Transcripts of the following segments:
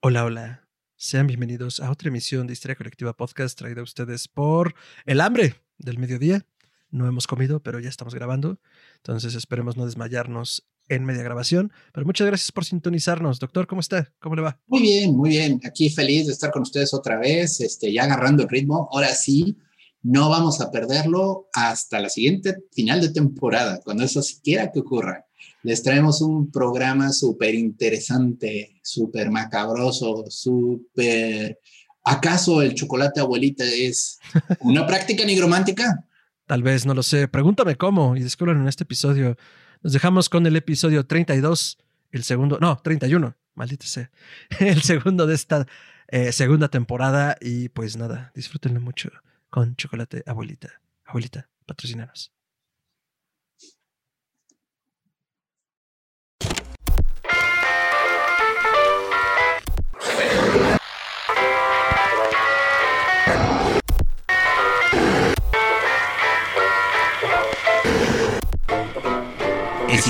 Hola, hola. Sean bienvenidos a otra emisión de Historia Colectiva Podcast traída a ustedes por el hambre del mediodía. No hemos comido, pero ya estamos grabando. Entonces esperemos no desmayarnos en media grabación. Pero muchas gracias por sintonizarnos. Doctor, ¿cómo está? ¿Cómo le va? Muy bien, muy bien. Aquí feliz de estar con ustedes otra vez, este, ya agarrando el ritmo. Ahora sí, no vamos a perderlo hasta la siguiente final de temporada, cuando eso siquiera que ocurra. Les traemos un programa súper interesante, súper macabroso, súper... ¿Acaso el chocolate abuelita es una práctica nigromántica? Tal vez, no lo sé. Pregúntame cómo y descubran en este episodio. Nos dejamos con el episodio 32, el segundo, no, 31, maldita sea, el segundo de esta eh, segunda temporada y pues nada, disfrútenlo mucho con chocolate abuelita. Abuelita, patrocinanos.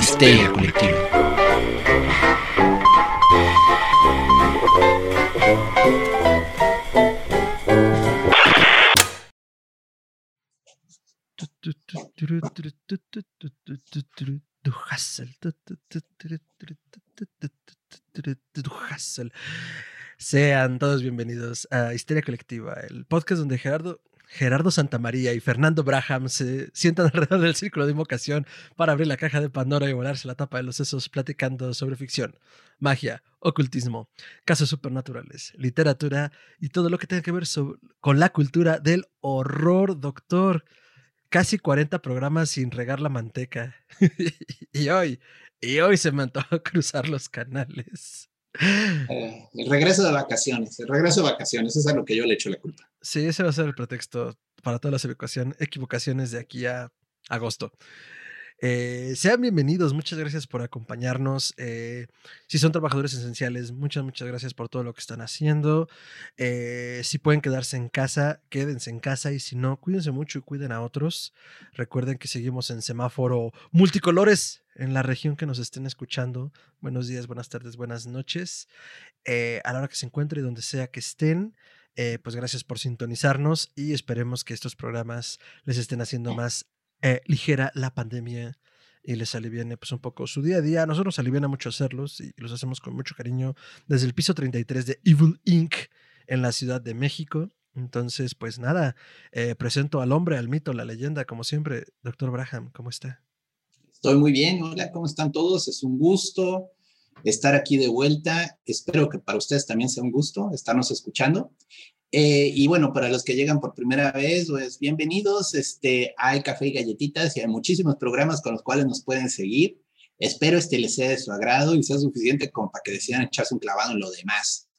Histeria colectiva. Sean todos bienvenidos a Histeria Colectiva, el podcast donde Gerardo, Gerardo Santamaría y Fernando Braham se sientan alrededor del círculo de invocación para abrir la caja de Pandora y volarse la tapa de los sesos platicando sobre ficción, magia, ocultismo, casos supernaturales, literatura y todo lo que tenga que ver con la cultura del horror, doctor. Casi 40 programas sin regar la manteca. y hoy, y hoy se me antojó cruzar los canales. Eh, el regreso de vacaciones, el regreso de vacaciones, es a lo que yo le echo la culpa. Sí, ese va a ser el pretexto para todas las equivocaciones de aquí a agosto. Eh, sean bienvenidos, muchas gracias por acompañarnos. Eh, si son trabajadores esenciales, muchas, muchas gracias por todo lo que están haciendo. Eh, si pueden quedarse en casa, quédense en casa y si no, cuídense mucho y cuiden a otros. Recuerden que seguimos en semáforo multicolores en la región que nos estén escuchando. Buenos días, buenas tardes, buenas noches. A la hora que se encuentre y donde sea que estén. Eh, pues gracias por sintonizarnos y esperemos que estos programas les estén haciendo más eh, ligera la pandemia y les aliviane pues un poco su día a día. Nosotros nos aliviana mucho hacerlos y los hacemos con mucho cariño desde el piso 33 de Evil Inc. en la Ciudad de México. Entonces, pues nada, eh, presento al hombre, al mito, la leyenda, como siempre. Doctor Braham, ¿cómo está? Estoy muy bien, hola, ¿cómo están todos? Es un gusto estar aquí de vuelta. Espero que para ustedes también sea un gusto estarnos escuchando. Eh, y bueno, para los que llegan por primera vez, pues bienvenidos. Este, hay café y galletitas y hay muchísimos programas con los cuales nos pueden seguir. Espero este les sea de su agrado y sea suficiente como para que decidan echarse un clavado en lo demás.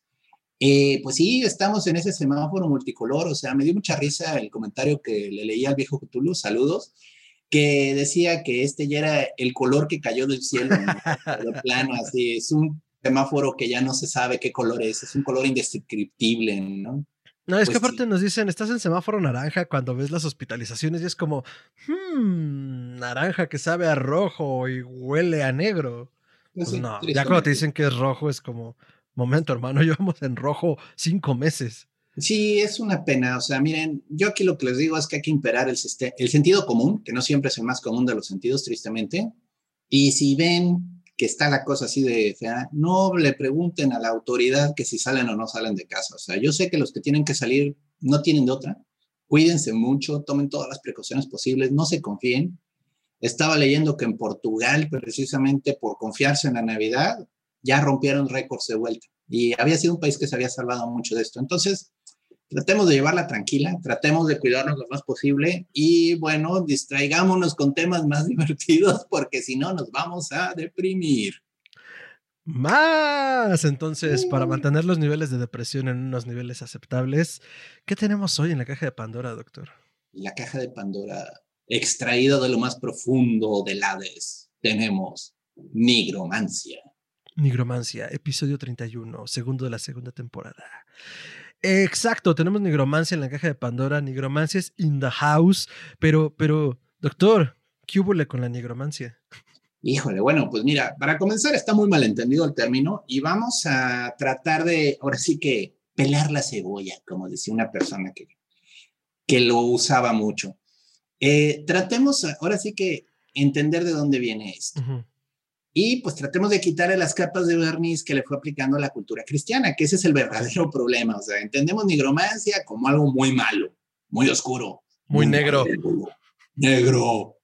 Eh, pues sí, estamos en ese semáforo multicolor, o sea, me dio mucha risa el comentario que le leí al viejo Cthulhu, saludos, que decía que este ya era el color que cayó del cielo, ¿no? de plano, así, es un semáforo que ya no se sabe qué color es, es un color indescriptible, ¿no? No, es que Pues aparte sí. nos dicen, estás en semáforo naranja cuando ves las hospitalizaciones y es como, hmm, naranja que sabe a rojo y huele a negro. Pues Sí, no, ya cuando te dicen que es rojo es como, momento hermano, llevamos en rojo cinco meses. Sí, es una pena. O sea, miren, yo aquí lo que les digo es que hay que imperar el, el sentido común, que no siempre es el más común de los sentidos, tristemente. Y si ven que está la cosa así de fea, no le pregunten a la autoridad que si salen o no salen de casa. O sea, yo sé que los que tienen que salir no tienen de otra. Cuídense mucho, tomen todas las precauciones posibles, no se confíen. Estaba leyendo que en Portugal, precisamente por confiarse en la Navidad, ya rompieron récords de vuelta. Y había sido un país que se había salvado mucho de esto. Entonces, tratemos de llevarla tranquila, tratemos de cuidarnos lo más posible y bueno, distraigámonos con temas más divertidos porque si no nos vamos a deprimir. Más. Entonces, para mantener los niveles de depresión en unos niveles aceptables, ¿qué tenemos hoy en la caja de Pandora, doctor? La caja de Pandora, extraída de lo más profundo del Hades, tenemos nigromancia. Nigromancia, episodio 31, segundo de la segunda temporada. Exacto, tenemos nigromancia en la caja de Pandora, nigromancia es in the house, pero, pero, doctor, ¿qué hubo con la nigromancia? Híjole, bueno, pues mira, para comenzar está muy mal entendido el término y vamos a tratar de, ahora sí que, pelar la cebolla, como decía una persona que, que lo usaba mucho. Eh, tratemos ahora sí que entender de dónde viene esto. Y pues tratemos de quitarle las capas de verniz que le fue aplicando a la cultura cristiana, que ese es el verdadero problema. O sea, entendemos nigromancia como algo muy malo, muy oscuro. Muy, negro. Negro.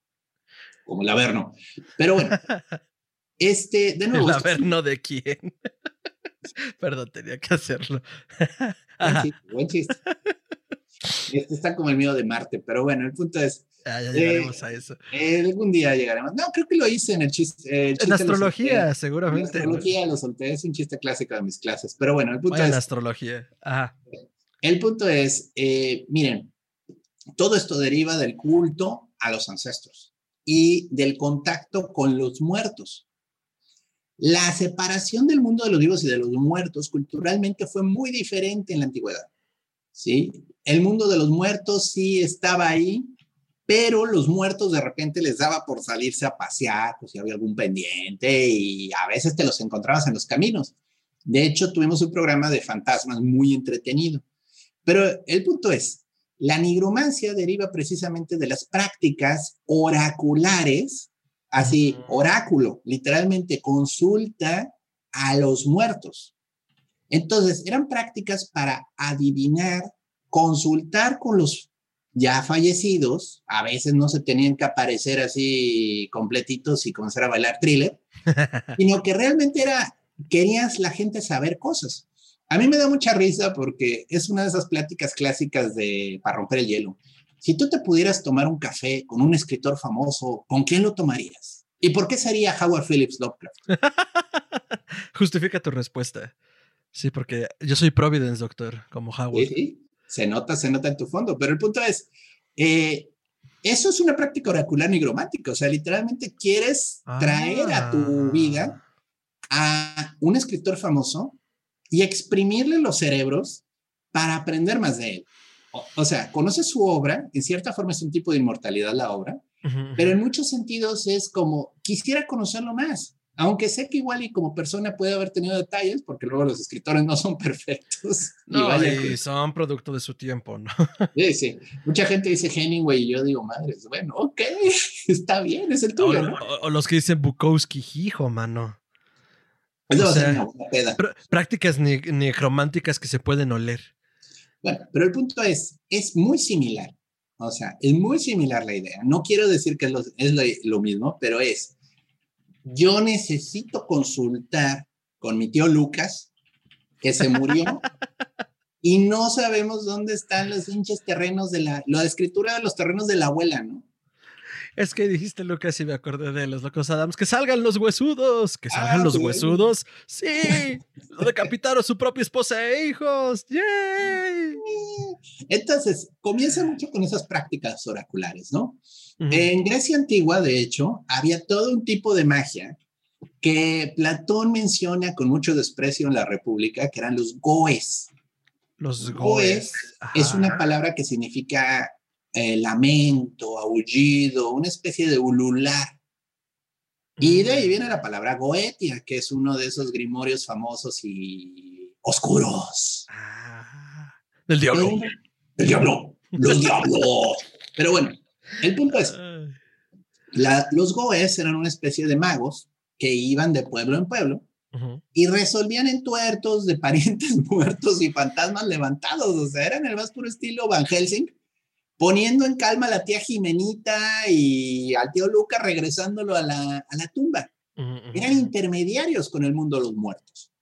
Como el Averno. Pero bueno, este, de nuevo. ¿El Averno de quién? Perdón, tenía que hacerlo. buen chiste, buen chiste. Este está como el mío de Marte, pero bueno, el punto es. Ah, ya llegaremos a eso. Eh, algún día llegaremos. No, creo que lo hice en el chiste. Eh, en astrología, seguramente. En astrología lo solté, es un chiste clásico de mis clases, pero bueno, el punto es. En astrología. Ajá. El punto es, eh, miren, todo esto deriva del culto a los ancestros y del contacto con los muertos. La separación del mundo de los vivos y de los muertos culturalmente fue muy diferente en la antigüedad. ¿sí? El mundo de los muertos sí estaba ahí, pero los muertos de repente les daba por salirse a pasear, pues si había algún pendiente y a veces te los encontrabas en los caminos. De hecho, tuvimos un programa de fantasmas muy entretenido. Pero el punto es, la nigromancia deriva precisamente de las prácticas oraculares Así, oráculo, literalmente consulta a los muertos. Entonces, eran prácticas para adivinar, consultar con los ya fallecidos, a veces no se tenían que aparecer así completitos y comenzar a bailar thriller, sino que realmente era, querías la gente saber cosas. A mí me da mucha risa porque es una de esas pláticas clásicas de para romper el hielo. Si tú te pudieras tomar un café con un escritor famoso, ¿con quién lo tomarías? ¿Y por qué sería Howard Phillips Lovecraft? Justifica tu respuesta. Sí, porque yo soy Providence, doctor, como Howard. Sí, se nota, se nota en tu fondo. Pero el punto es, eh, eso es una práctica oracular nigromántica. O sea, literalmente quieres traer a tu vida a un escritor famoso y exprimirle los cerebros para aprender más de él o, sea, conoces su obra, en cierta forma es un tipo de inmortalidad la obra, pero en muchos sentidos es como, quisiera conocerlo más, aunque sé que igual y como persona puede haber tenido detalles, porque luego los escritores no son perfectos. No, y, son producto de su tiempo, ¿no? Sí, sí. Mucha gente dice Hemingway y yo digo, madres, bueno, ok, está bien, es el tuyo, o, ¿no? o, los que dicen Bukowski, hijo, mano. O sea, prácticas ni, ni románticas que se pueden oler. Bueno, pero el punto es, es muy similar. O sea, es muy similar la idea. No quiero decir que es, lo, mismo, pero es, yo necesito consultar con mi tío Lucas, que se murió, y no sabemos dónde están los hinches terrenos de la, la escritura de los terrenos de la abuela, ¿no? Es que dijiste, Lucas, y me acordé de los locos Adams. ¡Que salgan los huesudos! ¡Que salgan ah, los huesudos! ¡Sí! Decapitaron su propia esposa e hijos. ¡Yay! Entonces, comienza mucho con esas prácticas oraculares, ¿no? En Grecia antigua, de hecho, había todo un tipo de magia que Platón menciona con mucho desprecio en la República, que eran los goes. Los goes. goes es una palabra que significa eh, lamento, aullido, una especie de ulular. Y de ahí mm. viene la palabra Goetia, que es uno de esos grimorios famosos y oscuros. Ah, del diablo. el diablo, los diablos. Pero bueno, el punto es, los Goes eran una especie de magos que iban de pueblo en pueblo y resolvían entuertos de parientes muertos y fantasmas levantados. O sea, eran el más puro estilo Van Helsing, poniendo en calma a la tía Jimenita y al tío Luca regresándolo a la, tumba. Eran intermediarios con el mundo de los muertos.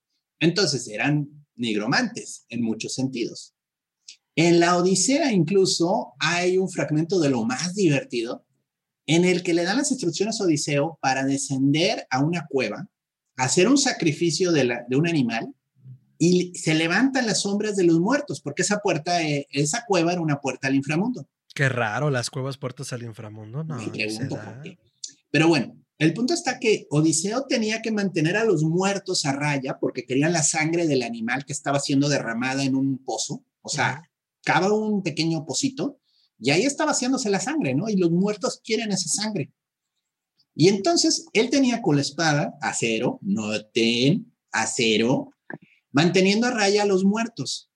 Entonces eran nigromantes en muchos sentidos. En la Odisea incluso hay un fragmento de lo más divertido en el que le dan las instrucciones a Odiseo para descender a una cueva, hacer un sacrificio de, de un animal y se levantan las sombras de los muertos, porque esa puerta, eh, esa cueva era una puerta al inframundo. Qué raro, las cuevas puertas al inframundo, no. Pero bueno, el punto está que Odiseo tenía que mantener a los muertos a raya porque querían la sangre del animal que estaba siendo derramada en un pozo. O sea, cava un pequeño pocito y ahí estaba haciéndose la sangre, ¿no? Y los muertos quieren esa sangre. Y entonces él tenía con la espada acero, noten, acero, manteniendo a raya a los muertos,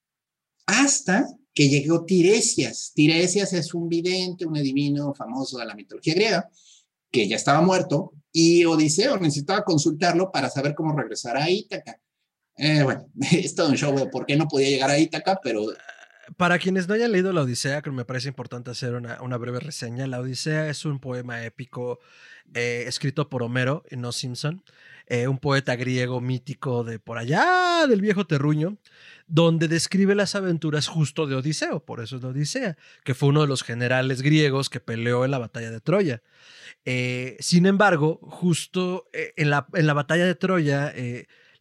hasta que llegó Tiresias. Tiresias es un vidente, un adivino famoso de la mitología griega, que ya estaba muerto, y Odiseo necesitaba consultarlo para saber cómo regresar a Ítaca. Eh, bueno, es un show por qué no podía llegar a Ítaca, pero... Para quienes no hayan leído la Odisea, creo que me parece importante hacer una, breve reseña. La Odisea es un poema épico eh, escrito por Homero y no Simpson, eh, un poeta griego mítico de por allá, del viejo terruño, donde describe las aventuras justo de Odiseo, por eso es la Odisea, que fue uno de los generales griegos que peleó en la batalla de Troya. Eh, sin embargo, justo en, la, en, la, batalla de Troya,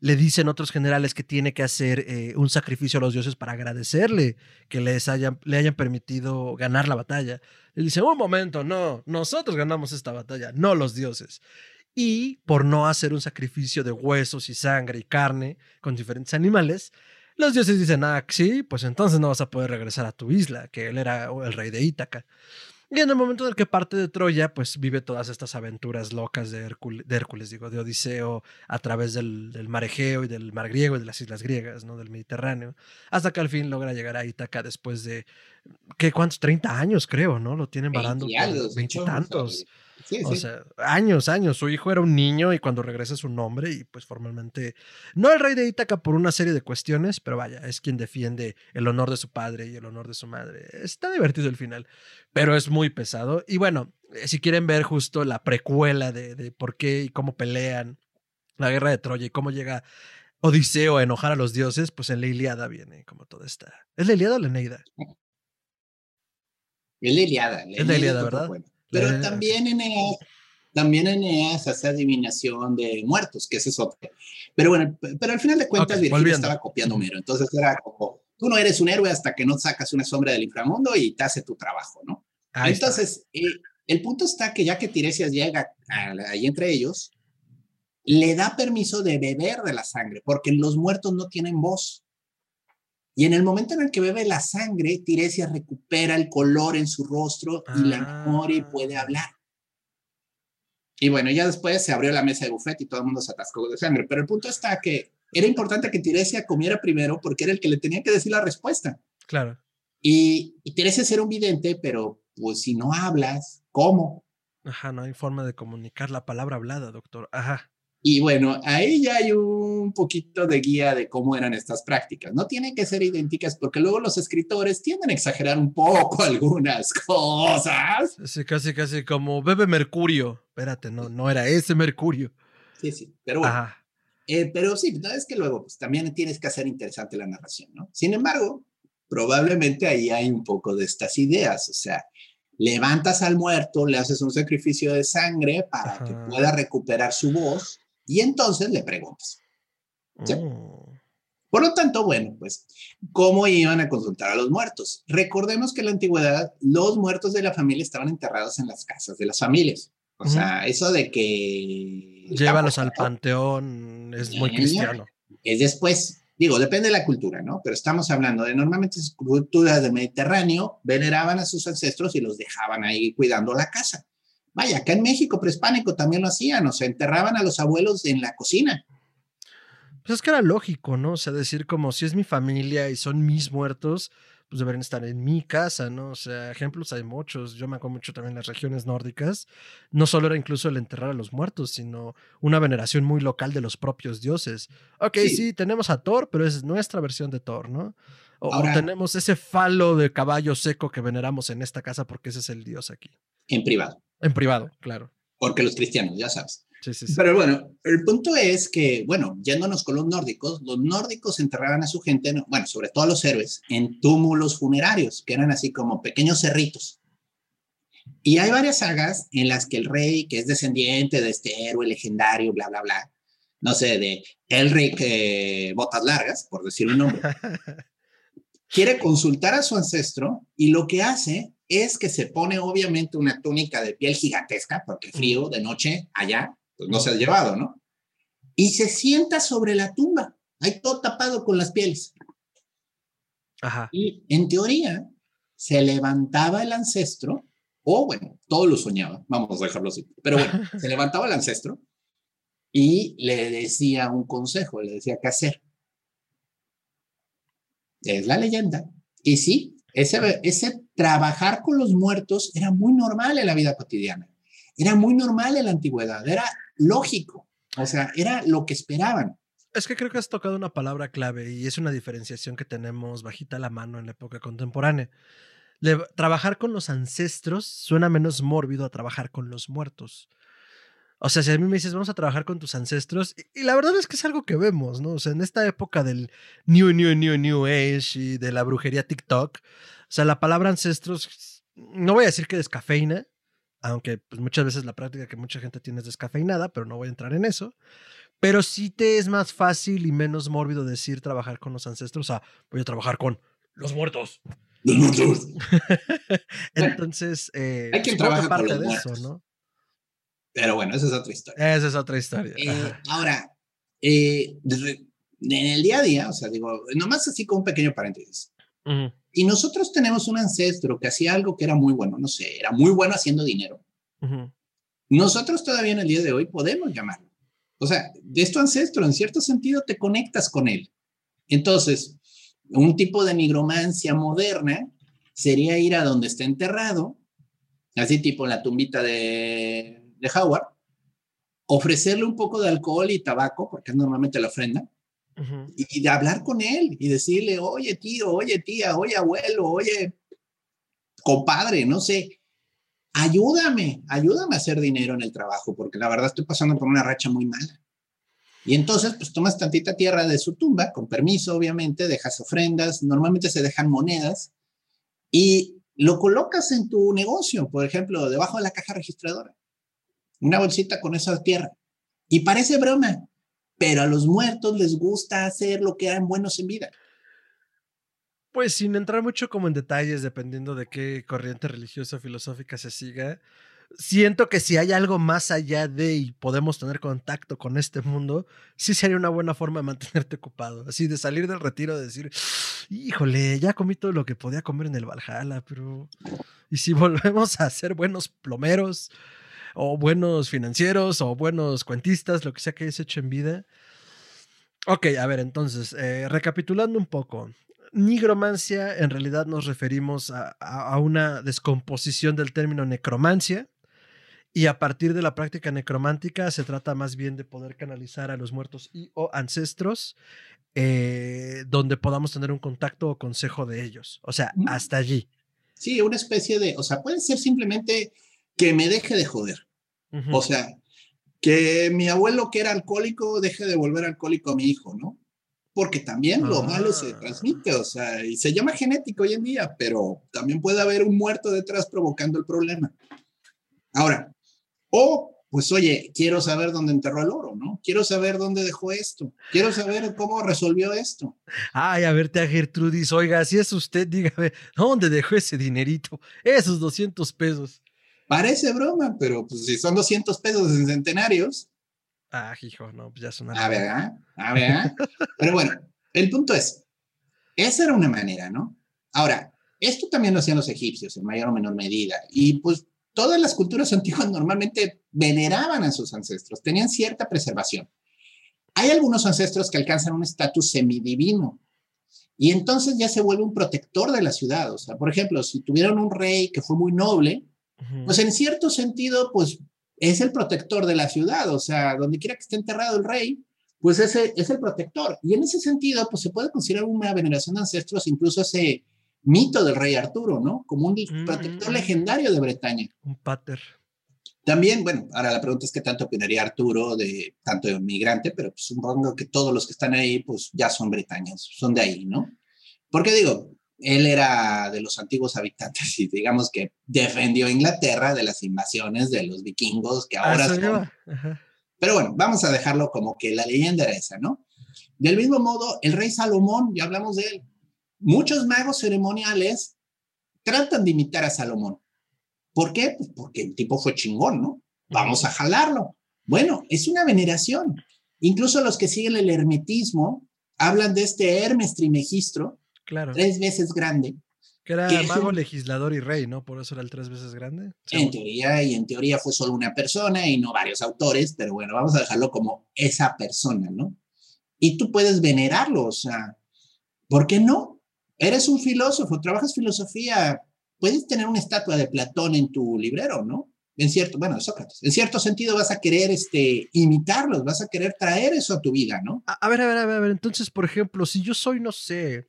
le dicen otros generales que tiene que hacer un sacrificio a los dioses para agradecerle que les hayan, le hayan permitido ganar la batalla. Le dice, un momento, no, nosotros ganamos esta batalla, no los dioses. Y por no hacer un sacrificio de huesos y sangre y carne con diferentes animales, los dioses dicen, ah, sí, pues entonces no vas a poder regresar a tu isla, que él era el rey de Ítaca. Y en el momento en el que parte de Troya, pues vive todas estas aventuras locas de, Hércules, digo, de Odiseo, a través del, mar Egeo y del mar griego y de las islas griegas, ¿no? Del Mediterráneo, hasta que al fin logra llegar a Ítaca después de, ¿qué cuántos? 30 años, creo, ¿no? Lo tienen varando. Veintitantos o sea, años, años. Su hijo era un niño y cuando regresa su nombre y pues formalmente, no el rey de Ítaca por una serie de cuestiones, pero vaya, es quien defiende el honor de su padre y el honor de su madre. Está divertido el final, pero es muy pesado. Y bueno, eh, si quieren ver justo la precuela de, de por qué y cómo pelean la guerra de Troya y cómo llega Odiseo a enojar a los dioses, pues en la Iliada viene como toda esta. ¿Es la Iliada o la Eneida? Es la Iliada. es la Iliada, ¿verdad? Pero también en también Eneas hace adivinación de muertos, que ese es otro. Pero bueno, pero al final de cuentas Virgilio estaba copiando Homero, entonces era como, tú no eres un héroe hasta que no sacas una sombra del inframundo y te hace tu trabajo, ¿no? entonces, eh, el punto está que ya que Tiresias llega ahí entre ellos, le da permiso de beber de la sangre, porque los muertos no tienen voz. Y en el momento en el que bebe la sangre, Tiresias recupera el color en su rostro y la memoria y puede ah. hablar. Y bueno, ya después se abrió la mesa de buffet y todo el mundo se atascó de sangre. Pero el punto está que era importante que Tiresias comiera primero porque era el que le tenía que decir la respuesta. Claro. Y, y Tiresias era un vidente, pero pues si no hablas, ¿cómo? Ajá, no hay forma de comunicar la palabra hablada, doctor. Ajá. Y bueno, ahí ya hay un poquito de guía de cómo eran estas prácticas. No tienen que ser idénticas porque luego los escritores tienden a exagerar un poco algunas cosas. Sí, casi, casi como bebe mercurio. Espérate, no, no era ese mercurio. Sí, sí, pero bueno. Eh, pero sí, no, es que luego pues, también tienes que hacer interesante la narración, ¿no? Sin embargo, probablemente ahí hay un poco de estas ideas, o sea, levantas al muerto, le haces un sacrificio de sangre para que pueda recuperar su voz y entonces le preguntas. Oh. Por lo tanto, bueno, pues, ¿cómo iban a consultar a los muertos? Recordemos que en la antigüedad los muertos de la familia estaban enterrados en las casas de las familias. O sea, eso de que... Llévalos al panteón es muy cristiano. Es después, digo, depende de la cultura, ¿no? Pero estamos hablando de normalmente culturas del Mediterráneo, veneraban a sus ancestros y los dejaban ahí cuidando la casa. Vaya, acá en México prehispánico también lo hacían, o sea, enterraban a los abuelos en la cocina. Pues es que era lógico, ¿no? O sea, decir como si es mi familia y son mis muertos, pues deberían estar en mi casa, ¿no? O sea, ejemplos hay muchos. Yo me acuerdo mucho también en las regiones nórdicas. No solo era incluso el enterrar a los muertos, sino una veneración muy local de los propios dioses. Ok, sí, tenemos a Thor, pero es nuestra versión de Thor, ¿no? O, tenemos ese falo de caballo seco que veneramos en esta casa porque ese es el dios aquí. En privado. En privado, claro. Porque los cristianos, ya sabes. Sí, sí, sí. Pero bueno, el punto es que, bueno, yéndonos con los nórdicos, los nórdicos enterraban a su gente, bueno, sobre todo a los héroes, en túmulos funerarios, que eran así como pequeños cerritos. Y hay varias sagas en las que el rey, que es descendiente de este héroe legendario, bla, bla, bla, no sé, de Elric eh, Botas Largas, por decir un nombre, quiere consultar a su ancestro y lo que hace es que se pone obviamente una túnica de piel gigantesca, porque frío de noche allá, pues no se ha llevado, ¿no? Y se sienta sobre la tumba, ahí todo tapado con las pieles. Ajá. Y en teoría, se levantaba el ancestro O bueno, todo lo soñaba, vamos a dejarlo así. Pero bueno, se levantaba el ancestro y le decía un consejo, le decía qué hacer. Es la leyenda. Y sí, ese, ese trabajar con los muertos era muy normal en la vida cotidiana. Era muy normal en la antigüedad, era lógico. O sea, era lo que esperaban. Es que creo que has tocado una palabra clave y es una diferenciación que tenemos bajita la mano en la época contemporánea. trabajar con los ancestros suena menos mórbido a trabajar con los muertos. O sea, si a mí me dices, vamos a trabajar con tus ancestros, y, la verdad es que es algo que vemos, ¿no? O sea, en esta época del New, New, New, New Age y de la brujería TikTok, sea, la palabra ancestros, no voy a decir que descafeína, aunque pues, muchas veces la práctica que mucha gente tiene es descafeinada, pero no voy a entrar en eso. Pero sí te es más fácil y menos mórbido decir trabajar con los ancestros, o sea, voy a trabajar con los muertos. Los muertos. Entonces, eh, hay quien trabaja parte de eso, ¿no? Pero bueno, esa es otra historia. Esa es otra historia. Eh, ahora, eh, en el día a día, o sea, digo, nomás así con un pequeño paréntesis. Y nosotros tenemos un ancestro que hacía algo que era muy bueno, no sé, era muy bueno haciendo dinero. Nosotros todavía en el día de hoy podemos llamarlo. O sea, de tu ancestro, en cierto sentido, te conectas con él. Entonces, un tipo de nigromancia moderna sería ir a donde está enterrado, así tipo en la tumbita de de Howard, ofrecerle un poco de alcohol y tabaco, porque es normalmente la ofrenda, y de hablar con él y decirle, oye tío, oye tía, oye abuelo, oye compadre, no sé, ayúdame, ayúdame a hacer dinero en el trabajo, porque la verdad estoy pasando por una racha muy mala. Y entonces, pues tomas tantita tierra de su tumba, con permiso, obviamente, dejas ofrendas, normalmente se dejan monedas, y lo colocas en tu negocio, por ejemplo, debajo de la caja registradora una bolsita con esa tierra. Y parece broma, pero a los muertos les gusta hacer lo que eran buenos en vida. Pues sin entrar mucho como en detalles, dependiendo de qué corriente religiosa o filosófica se siga, siento que si hay algo más allá de y podemos tener contacto con este mundo, sí sería una buena forma de mantenerte ocupado. Así de salir del retiro, de decir, híjole, ya comí todo lo que podía comer en el Valhalla, pero... ¿Y si volvemos a ser buenos plomeros? O buenos financieros o buenos cuentistas, lo que sea que hayas hecho en vida. Ok, a ver, entonces, eh, recapitulando un poco. Nigromancia, en realidad nos referimos a, una descomposición del término necromancia, y a partir de la práctica necromántica se trata más bien de poder canalizar a los muertos y o ancestros eh, donde podamos tener un contacto o consejo de ellos. O sea, hasta allí. Sí, una especie de, o sea, puede ser simplemente que me deje de joder. O sea, que mi abuelo que era alcohólico deje de volver alcohólico a mi hijo, ¿no? Porque también lo malo se ah. transmite, o sea, y se llama genético hoy en día, pero también puede haber un muerto detrás provocando el problema. Ahora, o pues oye, quiero saber dónde enterró el oro, ¿no? Quiero saber dónde dejó esto. Quiero saber cómo resolvió esto. Ay, a verte a Gertrudis, oiga, si es usted, dígame, ¿dónde dejó ese dinerito? Esos 200 pesos. Parece broma, pero pues si son 200 pesos en centenarios. Ah, hijo, no, pues ya son A ver, a ver. pero bueno, el punto es, esa era una manera, ¿no? Ahora, esto también lo hacían los egipcios en mayor o menor medida. Y pues todas las culturas antiguas normalmente veneraban a sus ancestros, tenían cierta preservación. Hay algunos ancestros que alcanzan un estatus semidivino y entonces ya se vuelve un protector de la ciudad. O sea, por ejemplo, si tuvieron un rey que fue muy noble, pues en cierto sentido, pues es el protector de la ciudad, o sea, donde quiera que esté enterrado el rey, pues ese es el protector. Y en ese sentido, pues se puede considerar una veneración de ancestros, incluso ese mito del rey Arturo, ¿no? Como un protector legendario de Bretaña. Un pater. También, bueno, ahora la pregunta es qué tanto opinaría Arturo de tanto de migrante, pero pues, supongo que todos los que están ahí, pues ya son bretaños, son de ahí, ¿no? Porque digo, él era de los antiguos habitantes y digamos que defendió Inglaterra de las invasiones de los vikingos que ahora son. Pero bueno, vamos a dejarlo como que la leyenda era esa, ¿no? Del mismo modo, el rey Salomón, ya hablamos de él, muchos magos ceremoniales tratan de imitar a Salomón. ¿Por qué? Pues porque el tipo fue chingón, ¿no? Vamos a jalarlo. Bueno, es una veneración. Incluso los que siguen el hermetismo hablan de este Hermes Trimegistro, tres veces grande, Que era mago, legislador y rey, ¿no? Por eso era el tres veces grande. En teoría, y en teoría fue solo una persona y no varios autores, pero bueno, vamos a dejarlo como esa persona, ¿no? Y tú puedes venerarlo, o sea, ¿por qué no? Eres un filósofo, trabajas filosofía, puedes tener una estatua de Platón en tu librero, ¿no? En cierto, bueno, Sócrates, en cierto sentido vas a querer este, imitarlos, vas a querer traer eso a tu vida, ¿no? A, ver, a ver, a ver, a ver, entonces, por ejemplo, si yo soy, no sé,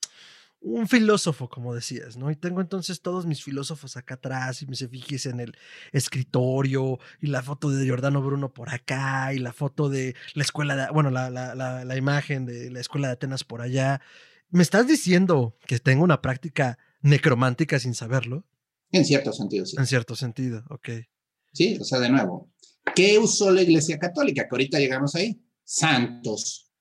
un filósofo, como decías, ¿no? Y tengo entonces todos mis filósofos acá atrás y me se fijes en el escritorio y la foto de Giordano Bruno por acá y la foto de la escuela, de, bueno, la, la, la, la imagen de la escuela de Atenas por allá. ¿Me estás diciendo que tengo una práctica necromántica sin saberlo? En cierto sentido, sí. En cierto sentido, ok. Sí, o sea, de nuevo, ¿qué usó la Iglesia Católica? Que ahorita llegamos ahí. Santos.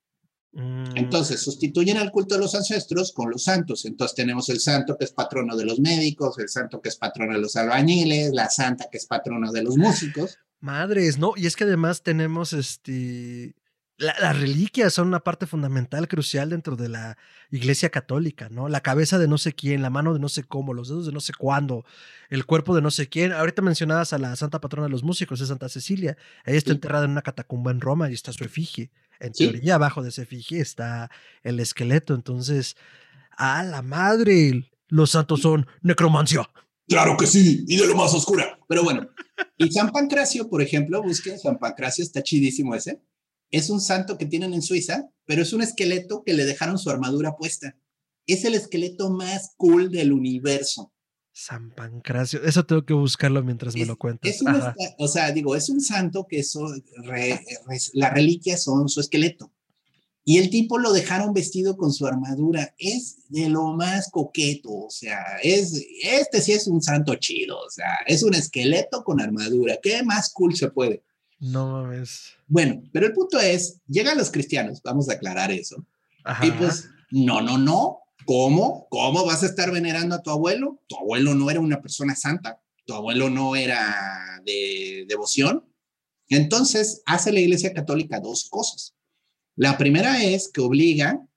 Mm. Entonces, sustituyen al culto de los ancestros con los santos. Entonces, tenemos el santo que es patrono de los médicos, el santo que es patrono de los albañiles, la santa que es patrono de los músicos. Madres, ¿no? Y es que además tenemos este las reliquias son una parte fundamental, crucial dentro de la iglesia católica, ¿no? La cabeza de no sé quién, la mano de no sé cómo, los dedos de no sé cuándo, el cuerpo de no sé quién. Ahorita mencionabas a la santa patrona de los músicos, es Santa Cecilia. Ella está enterrada en una catacumba en Roma y está su efigie. En teoría, abajo de ese efigie está el esqueleto. Entonces, a la madre, los santos son necromancia. Claro que sí, y de lo más oscura. Pero bueno, y San Pancracio, por ejemplo, busquen San Pancracio, está chidísimo ese es un santo que tienen en Suiza, pero es un esqueleto que le dejaron su armadura puesta. Es el esqueleto más cool del universo. San Pancracio, eso tengo que buscarlo mientras me lo cuentas. o sea, digo, es un santo que eso, las reliquias son su esqueleto. Y el tipo lo dejaron vestido con su armadura. Es de lo más coqueto, o sea, es, este sí es un santo chido, o sea, es un esqueleto con armadura. ¿Qué más cool se puede? No mames. Bueno, pero el punto es, llegan los cristianos, vamos a aclarar eso. Y pues, no, no, no. ¿Cómo? ¿Cómo vas a estar venerando a tu abuelo? Tu abuelo no era una persona santa, tu abuelo no era de devoción. Entonces, hace la Iglesia Católica dos cosas. La primera es que obliga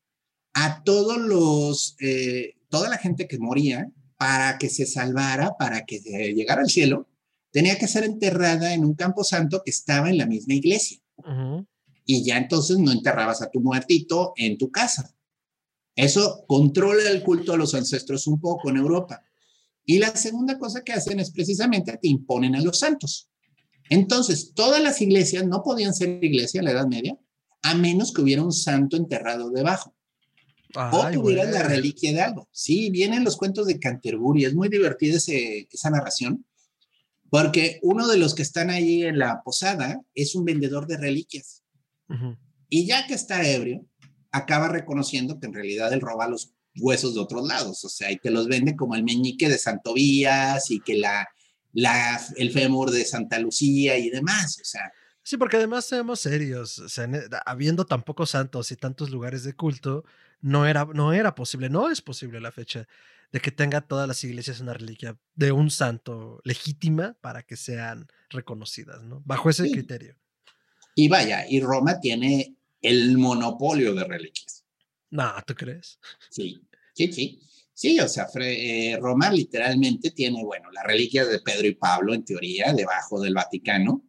a todos los, eh, toda la gente que moría para que se salvara, para que llegara al cielo, tenía que ser enterrada en un campo santo que estaba en la misma iglesia. Y ya entonces no enterrabas a tu muertito en tu casa. Eso controla el culto a los ancestros un poco en Europa. Y la segunda cosa que hacen es precisamente te imponen a los santos. Entonces, todas las iglesias no podían ser iglesia en la Edad Media a menos que hubiera un santo enterrado debajo. o tuvieran la reliquia de algo. Sí, vienen los cuentos de Canterbury, es muy divertida esa narración, porque uno de los que están ahí en la posada es un vendedor de reliquias. Y ya que está ebrio, acaba reconociendo que en realidad él roba los huesos de otros lados, o sea, y que los vende como el meñique de Santovías y que la, la, el fémur de Santa Lucía y demás, o sea. Sí, porque además seamos serios, o sea, habiendo tan pocos santos y tantos lugares de culto, no era, no era posible, no es posible la fecha de que tenga todas las iglesias una reliquia de un santo legítima para que sean reconocidas, ¿no? Bajo ese criterio. Y vaya, y Roma tiene el monopolio de reliquias. No, ¿tú crees? Sí, sí, sí. Sí, o sea, eh, Roma literalmente tiene, bueno, las reliquias de Pedro y Pablo, en teoría, debajo del Vaticano.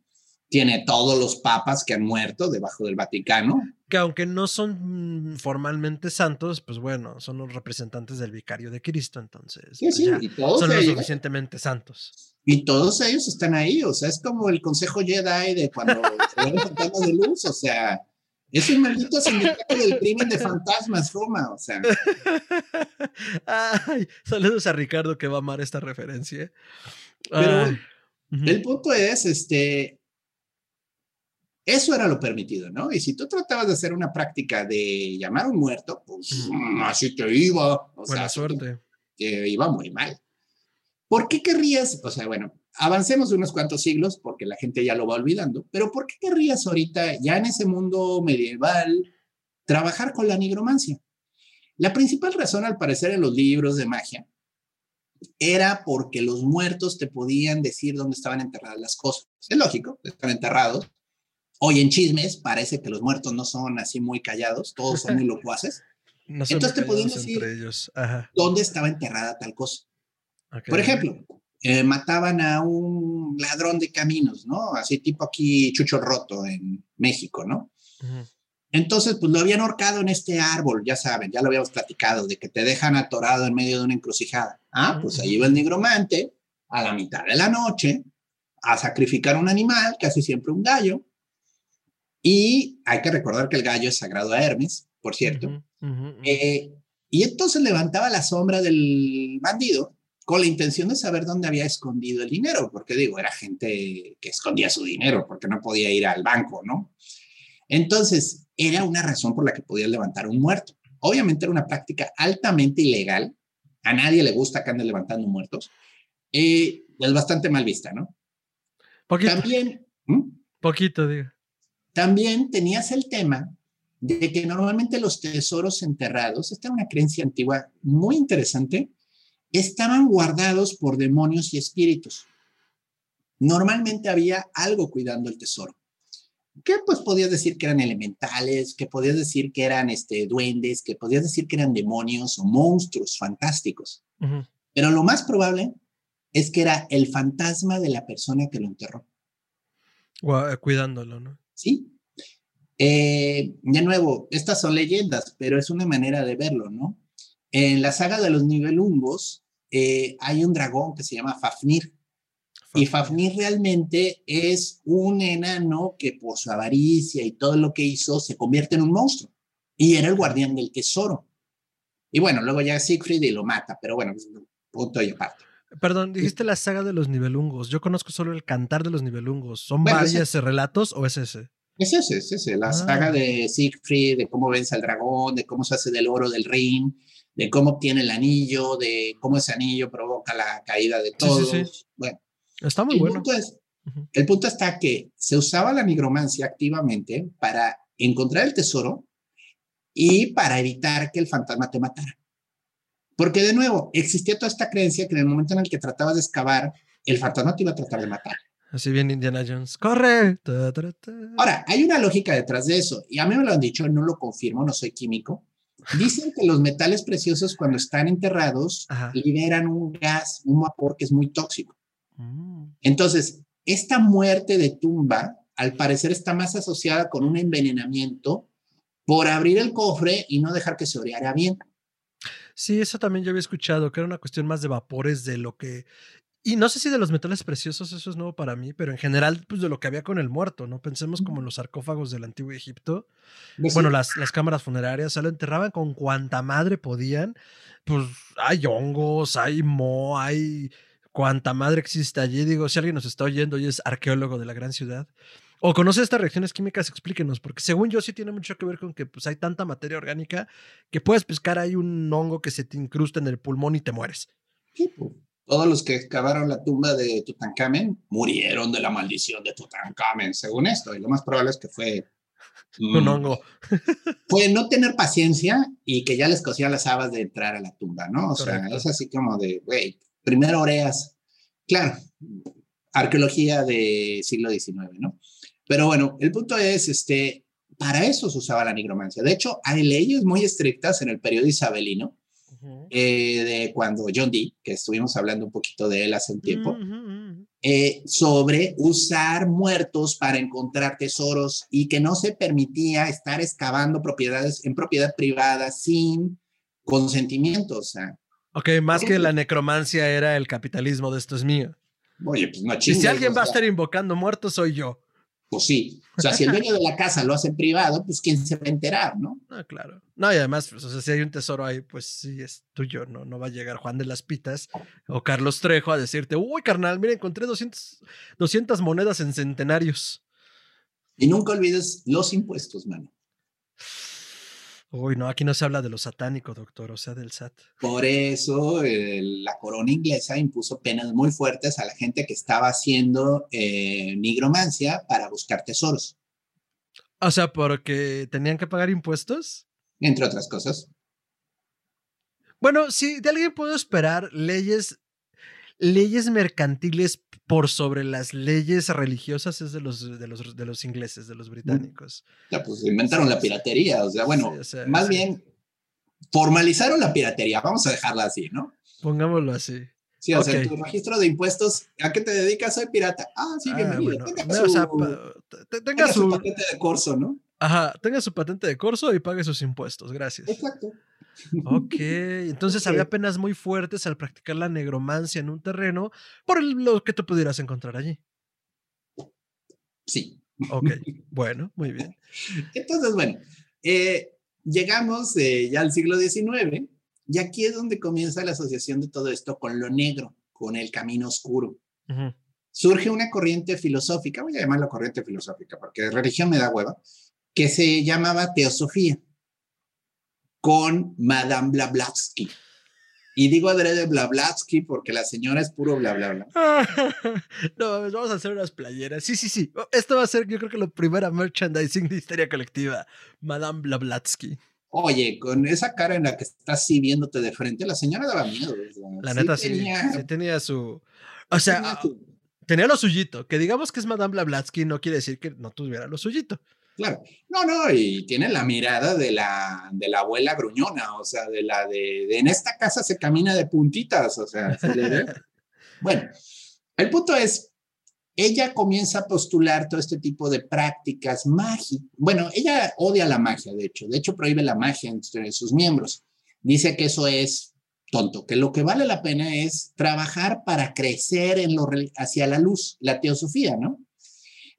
Tiene todos los papas que han muerto debajo del Vaticano que aunque no son formalmente santos, pues bueno, son los representantes del vicario de Cristo, entonces pues son los suficientemente santos. Y todos ellos están ahí, o sea, es como el consejo Jedi de cuando se ven fantasmas de luz, o sea, es un maldito sindicato del crimen de fantasmas, Roma, o sea. Ay, saludos a Ricardo que va a amar esta referencia. Pero el punto es, este, eso era lo permitido, ¿no? Y si tú tratabas de hacer una práctica de llamar a un muerto, pues así te iba. O Buena suerte. Te iba muy mal. ¿Por qué querrías, o sea, bueno, avancemos unos cuantos siglos porque la gente ya lo va olvidando, pero ¿por qué querrías ahorita, ya en ese mundo medieval, trabajar con la nigromancia? La principal razón, al parecer, en los libros de magia era porque los muertos te podían decir dónde estaban enterradas las cosas. Es lógico, están enterrados, Hoy en chismes parece que los muertos no son así muy callados, todos son muy locuaces. Entonces te podían decir dónde estaba enterrada tal cosa. Por ejemplo, eh, mataban a un ladrón de caminos, ¿no? Así tipo aquí Chucho Roto en México, ¿no? Entonces, pues lo habían ahorcado en este árbol, ya saben, ya lo habíamos platicado, de que te dejan atorado en medio de una encrucijada. Ah, pues ahí va el nigromante a la mitad de la noche a sacrificar un animal, casi siempre un gallo. Y hay que recordar que el gallo es sagrado a Hermes, por cierto. Eh, y entonces levantaba la sombra del bandido con la intención de saber dónde había escondido el dinero, porque digo, era gente que escondía su dinero, porque no podía ir al banco, ¿no? Entonces, era una razón por la que podía levantar un muerto. Obviamente era una práctica altamente ilegal, a nadie le gusta que anden levantando muertos, eh, es bastante mal vista, ¿no? Poquito. También, Poquito, digo. También tenías el tema de que normalmente los tesoros enterrados, esta era una creencia antigua muy interesante, estaban guardados por demonios y espíritus. Normalmente había algo cuidando el tesoro. Que pues podías decir que eran elementales, que podías decir que eran este, duendes, que podías decir que eran demonios o monstruos fantásticos. Pero lo más probable es que era el fantasma de la persona que lo enterró. Eh, cuidándolo, ¿no? Sí. Eh, de nuevo, estas son leyendas, pero es una manera de verlo, ¿no? En la saga de los Nibelungos eh, hay un dragón que se llama Fafnir. Y Fafnir realmente es un enano que por su avaricia y todo lo que hizo se convierte en un monstruo. Y era el guardián del tesoro. Y bueno, luego ya Siegfried y lo mata, pero bueno, punto y aparte. Perdón, dijiste la saga de los nivelungos. Yo conozco solo el cantar de los nivelungos. ¿Son varios relatos o es ese? Es ese, es ese. La saga ah. de Siegfried, de cómo vence al dragón, de cómo se hace del oro del Rin, de cómo obtiene el anillo, de cómo ese anillo provoca la caída de todos. Bueno, está muy el bueno. Punto es, El punto está que se usaba la nigromancia activamente para encontrar el tesoro y para evitar que el fantasma te matara. Porque de nuevo, existía toda esta creencia que en el momento en el que tratabas de excavar, el fantasma te iba a tratar de matar. Así bien Indiana Jones. ¡Corre! Ahora, hay una lógica detrás de eso. Y a mí me lo han dicho, no lo confirmo, no soy químico. Dicen que los metales preciosos cuando están enterrados liberan un gas, un vapor que es muy tóxico. Mm. Entonces, esta muerte de tumba, al parecer, está más asociada con un envenenamiento por abrir el cofre y no dejar que se oreara bien. Sí, eso también yo había escuchado, que era una cuestión más de vapores de lo que y no sé si de los metales preciosos eso es nuevo para mí, pero en general, pues de lo que había con el muerto, ¿no? Pensemos como en los sarcófagos del antiguo Egipto. Bueno, las, las cámaras funerarias, se lo enterraban con cuanta madre podían. Pues hay hongos, hay mo, hay cuanta madre existe allí. Digo, si alguien nos está oyendo y es arqueólogo de la gran ciudad, o conoce estas reacciones químicas, explíquenos, porque según yo sí tiene mucho que ver con que pues, hay tanta materia orgánica que puedes pescar ahí un hongo que se te incrusta en el pulmón y te mueres. Sí, pues todos los que excavaron la tumba de Tutankamen murieron de la maldición de Tutankamen, según esto. Y lo más probable es que fue... un mm, hongo. fue no tener paciencia y que ya les cosían las habas de entrar a la tumba, ¿no? O sea, es así como de, güey, primero oreas. Claro, arqueología de siglo XIX, ¿no? Pero bueno, el punto es, este, para eso se usaba la nigromancia. De hecho, hay leyes muy estrictas en el periodo isabelino eh, de cuando John Dee, que estuvimos hablando un poquito de él hace un tiempo, eh, sobre usar muertos para encontrar tesoros y que no se permitía estar excavando propiedades en propiedad privada sin consentimiento. O sea, ok, más que la necromancia era el capitalismo de esto es mío. Oye, pues no Y si alguien va a estar invocando muertos, soy yo. Pues sí. O sea, si el dueño de la casa lo hace en privado, pues quién se va a enterar, ¿no? Ah, claro. No, y además, pues, o sea, si hay un tesoro ahí, pues sí es tuyo, ¿no? No va a llegar Juan de las Pitas o Carlos Trejo a decirte, uy, carnal, mira, encontré 200, 200 monedas en centenarios. Y nunca olvides los impuestos, mano. Uy, no, aquí no se habla de lo satánico, doctor, o sea, del SAT. Por eso la corona inglesa impuso penas muy fuertes a la gente que estaba haciendo eh, nigromancia para buscar tesoros. O sea, porque tenían que pagar impuestos. Entre otras cosas. Bueno, si de alguien puedo esperar leyes leyes mercantiles por sobre las leyes religiosas es de los, de los, de los ingleses, de los británicos. Ya, pues inventaron la piratería, o sea, bueno, más bien formalizaron la piratería, vamos a dejarla así, ¿no? Pongámoslo así. Sí, o sea, tu registro de impuestos, ¿a qué te dedicas? Soy pirata. Ah, sí. Ah, bienvenido. tenga, su, o sea, tenga, su, patente de corso, ¿no? Ajá, tenga su patente de corso y pague sus impuestos. Gracias. Exacto. Ok, entonces había penas muy fuertes al practicar la negromancia en un terreno por lo que tú pudieras encontrar allí. Sí. Ok, bueno, muy bien. Entonces, bueno, eh, llegamos eh, ya al siglo XIX y aquí es donde comienza la asociación de todo esto con lo negro, con el camino oscuro. Surge una corriente filosófica, voy a llamarla corriente filosófica porque religión me da hueva, que se llamaba teosofía, con Madame Blavatsky. Y digo adrede Blavatsky porque la señora es puro bla, bla, bla. no, vamos a hacer unas playeras. Sí, sí, sí. Esto va a ser, yo creo que la primera merchandising de Histeria Colectiva. Madame Blavatsky. Oye, con esa cara en la que estás así viéndote de frente, la señora daba miedo. la neta sí, tenía, sí tenía su... O sea, tenía, lo suyito. Que digamos que es Madame Blavatsky no quiere decir que no tuviera lo suyito. Claro. No, no, y tiene la mirada de la, de la abuela gruñona, o sea, de la de, en esta casa se camina de puntitas, o sea, bueno, el punto es, ella comienza a postular todo este tipo de prácticas mágicas. Bueno, ella odia la magia, de hecho, de hecho prohíbe la magia entre sus miembros. Dice que eso es tonto, que lo que vale la pena es trabajar para crecer en lo, hacia la luz, la teosofía, ¿no?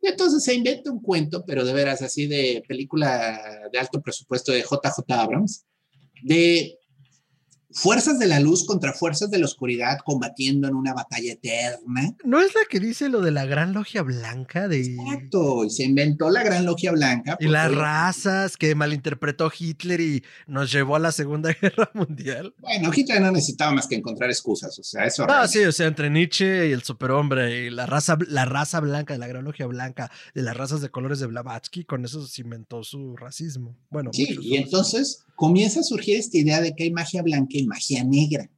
Y entonces se inventa un cuento, pero de veras así de película de alto presupuesto de JJ Abrams, de fuerzas de la luz contra fuerzas de la oscuridad combatiendo en una batalla eterna. ¿No es la que dice lo de la Gran Logia Blanca? De... Exacto, y se inventó la Gran Logia Blanca. Y las razas que malinterpretó Hitler y nos llevó a la Segunda Guerra Mundial. Bueno, Hitler no necesitaba más que encontrar excusas, o sea, eso. No, sí, o sea, entre Nietzsche y el superhombre y la raza, la raza blanca de la Gran Logia Blanca, de las razas de colores de Blavatsky, con eso se inventó su racismo. Bueno, sí, y entonces comienza a surgir esta idea de que hay magia blanca y magia negra.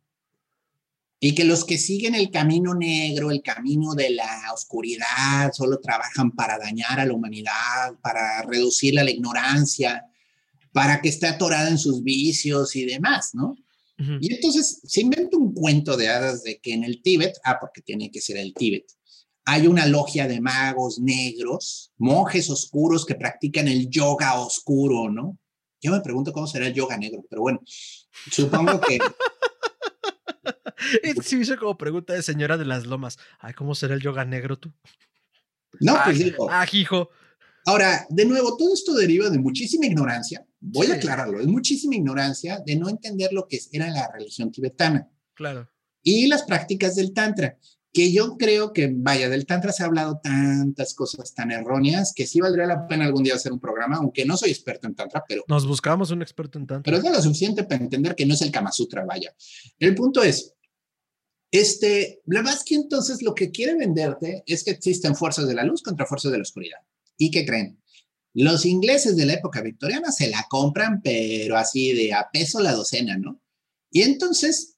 Y que los que siguen el camino negro, el camino de la oscuridad, solo trabajan para dañar a la humanidad, para reducirla a la ignorancia, para que esté atorada en sus vicios y demás, ¿no? Y entonces se inventa un cuento de hadas de que en el Tíbet, ah, porque tiene que ser el Tíbet, hay una logia de magos negros, monjes oscuros que practican el yoga oscuro, ¿no? Yo me pregunto cómo será el yoga negro, pero bueno, supongo que... sí, hice como pregunta de señora de las lomas. Ay, ¿cómo será el yoga negro tú? No, pues digo. Ah, hijo. Ahora, de nuevo, todo esto deriva de muchísima ignorancia. Voy a aclararlo, es muchísima ignorancia de no entender lo que era la religión tibetana. Claro. Y las prácticas del Tantra que yo creo que, vaya, del Tantra se ha hablado tantas cosas tan erróneas que sí valdría la pena algún día hacer un programa, aunque no soy experto en Tantra, pero... Nos buscamos un experto en Tantra. Pero es lo suficiente para entender que no es el Kama Sutra, vaya. El punto es, este, que entonces lo que quiere venderte es que existen fuerzas de la luz contra fuerzas de la oscuridad. ¿Y qué creen? Los ingleses de la época victoriana se la compran, pero así de a peso la docena, ¿no? Y entonces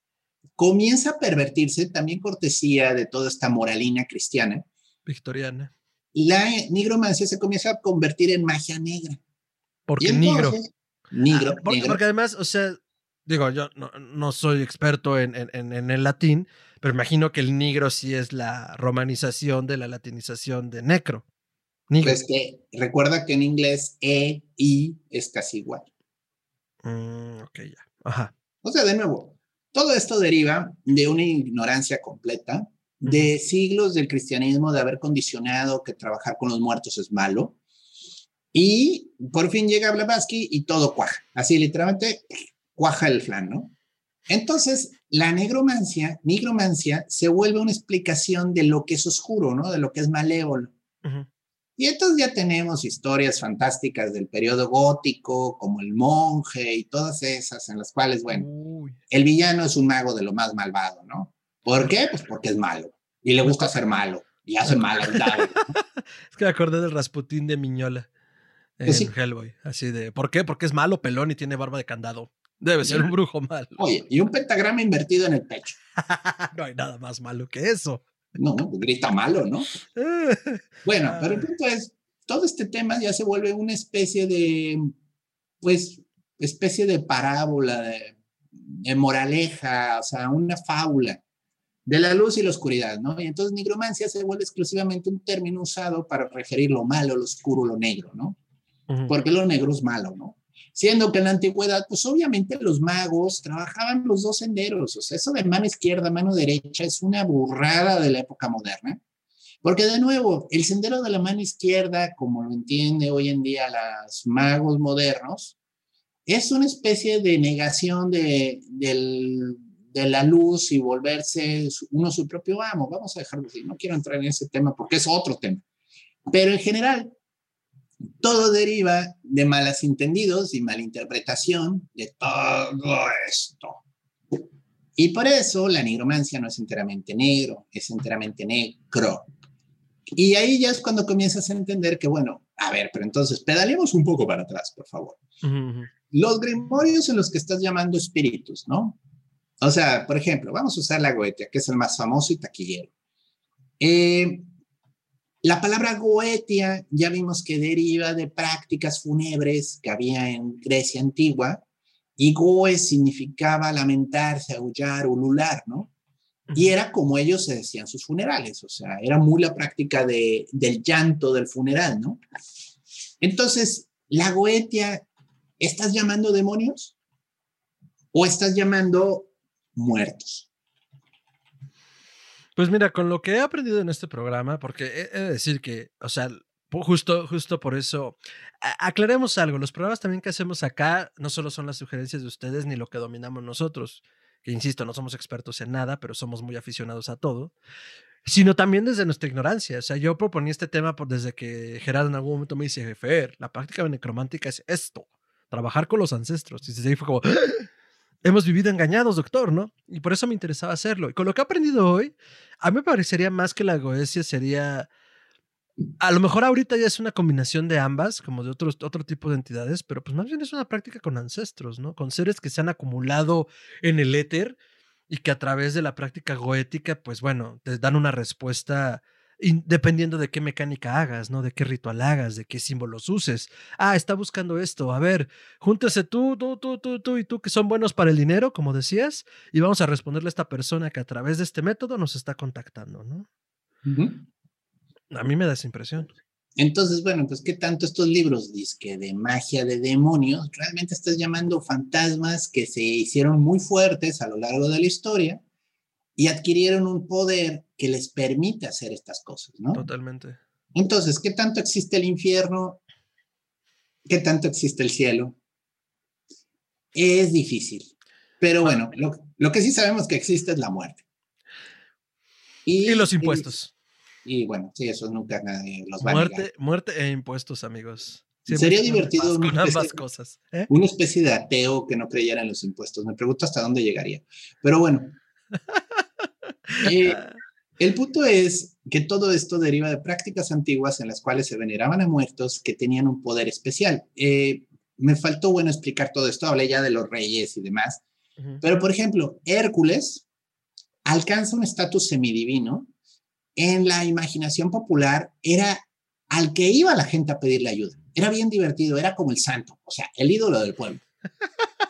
comienza a pervertirse también cortesía de toda esta moralina cristiana. Victoriana. La nigromancia se comienza a convertir en magia negra. Porque negro. Negro, ah, porque, además, o sea, digo, yo no, soy experto en, en, el latín, pero imagino que el negro sí es la romanización de la latinización de necro. Pues que recuerda que en inglés E, I es casi igual. Mm, ok, ya. Ajá. O sea, de nuevo, todo esto deriva de una ignorancia completa, de siglos del cristianismo, de haber condicionado que trabajar con los muertos es malo. Y por fin llega Blavatsky y todo cuaja. Así literalmente cuaja el flan, ¿no? Entonces, la negromancia, nigromancia, se vuelve una explicación de lo que es oscuro, ¿no? De lo que es malévolo. Y entonces ya tenemos historias fantásticas del periodo gótico, como el monje y todas esas, en las cuales, bueno, el villano es un mago de lo más malvado, ¿no? ¿Por qué? Pues porque es malo y le gusta ser malo y hace mal es que me acordé del Rasputín de Miñola pues en Hellboy, así de, ¿por qué? Porque es malo, pelón y tiene barba de candado. Debe ser un brujo malo. Oye, y un pentagrama invertido en el pecho. no hay nada más malo que eso. No, grita malo, ¿no? Bueno, pero el punto es, todo este tema ya se vuelve una especie de, pues, especie de parábola, de, moraleja, o sea, una fábula. de la luz y la oscuridad, ¿no? Y entonces nigromancia se vuelve exclusivamente un término usado para referir lo malo, lo oscuro, lo negro, ¿no? Porque lo negro es malo, ¿no? Siendo que en la antigüedad, pues obviamente los magos trabajaban los dos senderos, o sea, eso de mano izquierda, mano derecha es una burrada de la época moderna, porque de nuevo, el sendero de la mano izquierda, como lo entiende hoy en día los magos modernos, es una especie de negación de, de la luz y volverse uno su propio amo. Vamos a dejarlo así, no quiero entrar en ese tema porque es otro tema. Pero en general, todo deriva de malas entendidos y malinterpretación de todo esto. Y por eso la nigromancia no es enteramente negro, es enteramente negro. Y ahí ya es cuando comienzas a entender que, bueno, a ver, pero entonces pedalemos un poco para atrás, por favor. Los grimorios en los que estás llamando espíritus, ¿no? O sea, por ejemplo, vamos a usar la goetia, que es el más famoso y taquillero. Eh, la palabra goetia ya vimos que deriva de prácticas fúnebres que había en Grecia antigua, y goe significaba lamentarse, aullar, ulular, ¿no? Y era como ellos se decían sus funerales, o sea, era muy la práctica de, del llanto del funeral, ¿no? Entonces, la goetia, ¿estás llamando demonios? ¿O estás llamando muertos. Pues mira, con lo que he aprendido en este programa, porque he, de decir que, o sea, justo, justo por eso, aclaremos algo, los programas también que hacemos acá no solo son las sugerencias de ustedes ni lo que dominamos nosotros, que insisto, no somos expertos en nada, pero somos muy aficionados a todo, sino también desde nuestra ignorancia. O sea, yo proponí este tema por, desde que Gerardo en algún momento me dice, Fer, la práctica necromántica es esto, trabajar con los ancestros. Y ahí fue como, hemos vivido engañados, doctor, ¿no? Y por eso me interesaba hacerlo. Y con lo que he aprendido hoy, a mí me parecería más que la goesia sería, a lo mejor ahorita ya es una combinación de ambas, como de otros, otro tipo de entidades, pero pues más bien es una práctica con ancestros, ¿no? Con seres que se han acumulado en el éter y que a través de la práctica goética, pues bueno, te dan una respuesta dependiendo de qué mecánica hagas, ¿no? De qué ritual hagas, de qué símbolos uses. Ah, está buscando esto. A ver, júntese tú, tú, tú, tú, tú y tú, que son buenos para el dinero, como decías, y vamos a responderle a esta persona que a través de este método nos está contactando, ¿no? A mí me da esa impresión. Entonces, bueno, pues qué tanto estos libros que de magia de demonios, realmente estás llamando fantasmas que se hicieron muy fuertes a lo largo de la historia y adquirieron un poder que les permite hacer estas cosas, ¿no? Totalmente. Entonces, ¿qué tanto existe el infierno? ¿Qué tanto existe el cielo? Es difícil. Pero bueno, lo, que sí sabemos que existe es la muerte. Y, los impuestos. Y, bueno, sí, eso nunca nadie los va a negar. Muerte e impuestos, amigos. Sería divertido con ambas cosas. ¿eh? Una especie de ateo que no creyera en los impuestos. Me pregunto hasta dónde llegaría. Pero bueno. Eh, el punto es que todo esto deriva de prácticas antiguas en las cuales se veneraban a muertos que tenían un poder especial. Eh, me faltó, bueno, explicar todo esto, hablé ya de los reyes y demás, pero por ejemplo, Hércules alcanza un estatus semidivino. En la imaginación popular era al que iba la gente a pedirle ayuda. Era bien divertido, era como el santo, o sea, el ídolo del pueblo.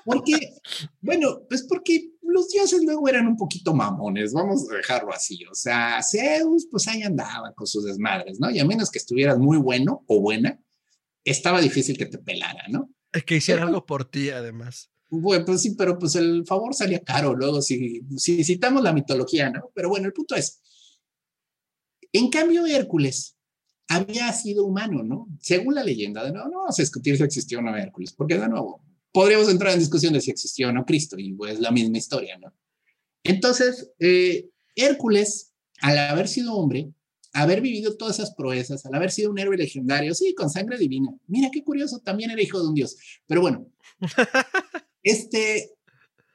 Porque, bueno, pues porque los dioses luego eran un poquito mamones, vamos a dejarlo así. O sea, Zeus, pues ahí andaba con sus desmadres, ¿no? Y a menos que estuvieras muy bueno o buena, estaba difícil que te pelara, ¿no? Que hiciera algo por ti, además. Bueno, pues sí, pero pues el favor salía caro luego si, si citamos la mitología, ¿no? Pero bueno, el punto es, en cambio Hércules había sido humano, ¿no? Según la leyenda, de nuevo, no vamos a discutir si existió o no Hércules, porque de nuevo, podríamos entrar en discusión de si existió o no Cristo, y pues la misma historia, ¿no? Entonces, eh, Hércules, al haber sido hombre, haber vivido todas esas proezas, al haber sido un héroe legendario, sí, con sangre divina, mira qué curioso, también era hijo de un dios, pero bueno, este,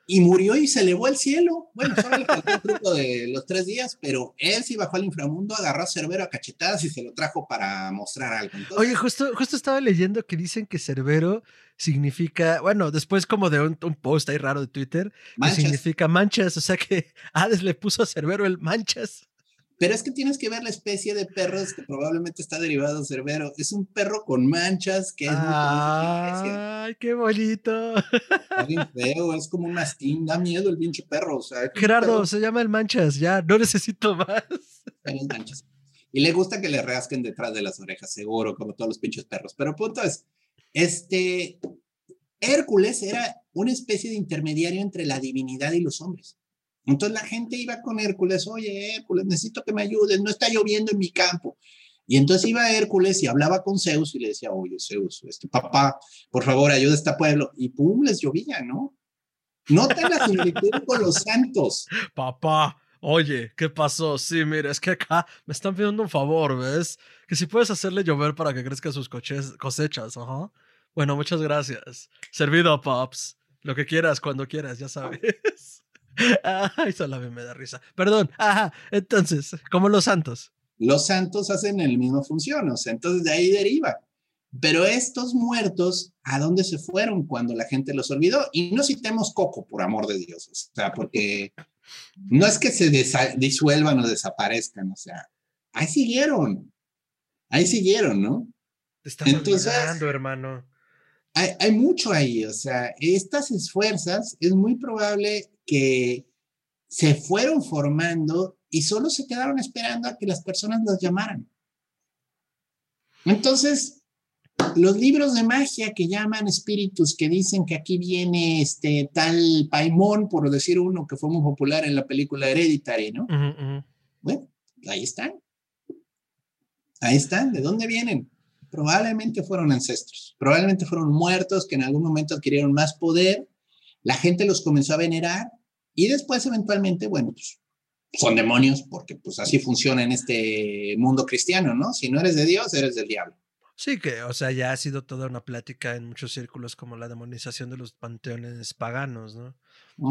y murió y se elevó al cielo. Bueno, solo le faltó el truco de los tres días, pero él sí bajó al inframundo, agarró a Cerbero a cachetadas y se lo trajo para mostrar algo. Oye, justo, justo estaba leyendo que dicen que Cerbero significa, bueno, después como de un, post ahí raro de Twitter, que significa manchas, o sea que Hades le puso a Cerbero el manchas. Pero es que tienes que ver la especie de perros que probablemente está derivado de cerbero. Es un perro con manchas que es ¡Ay, qué bonito! Está feo, es como un mastín, da miedo el pinche perro. O sea, Gerardo, se llama el manchas, ya, no necesito más. manchas. Y le gusta que le rasquen detrás de las orejas, seguro, como todos los pinches perros. Pero punto es, este, Hércules era una especie de intermediario entre la divinidad y los hombres. Entonces la gente iba con Hércules, oye Hércules, necesito que me ayudes, no está lloviendo en mi campo. Y entonces iba Hércules y hablaba con Zeus y le decía, oye Zeus, este papá, por favor, ayuda a este pueblo. Y pum, les llovía, ¿no? Nota la similitud con los santos. Papá, oye, ¿qué pasó? Sí, mira, es que acá me están pidiendo un favor, ¿ves? Que si puedes hacerle llover para que crezcan sus cosechas, ajá. Bueno, muchas gracias. Servido, Pops. Lo que quieras, cuando quieras, ya sabes. Ay, solo a mí me da risa. Perdón. Ajá. Entonces, como los santos. Los santos hacen el mismo función, o sea, entonces de ahí deriva. Pero estos muertos, ¿a dónde se fueron cuando la gente los olvidó? Y no citemos Coco, por amor de Dios, o sea, porque no es que se disuelvan o desaparezcan, o sea, ahí siguieron, ahí siguieron, ¿no? Te estás Entonces, hermano. Hay, hay, mucho ahí, o sea, estas esfuerzas es muy probable que se fueron formando y solo se quedaron esperando a que las personas las llamaran. Entonces, los libros de magia que llaman espíritus, que dicen que aquí viene este tal Paimón, por decir uno que fue muy popular en la película Hereditary, ¿no? Bueno, ahí están. Ahí están. ¿De dónde vienen? Probablemente fueron ancestros, probablemente fueron muertos que en algún momento adquirieron más poder, la gente los comenzó a venerar y después, eventualmente, bueno, pues son demonios, porque pues así funciona en este mundo cristiano, ¿no? Si no eres de Dios, eres del diablo. Sí, que, o sea, ya ha sido toda una plática en muchos círculos como la demonización de los panteones paganos, ¿no?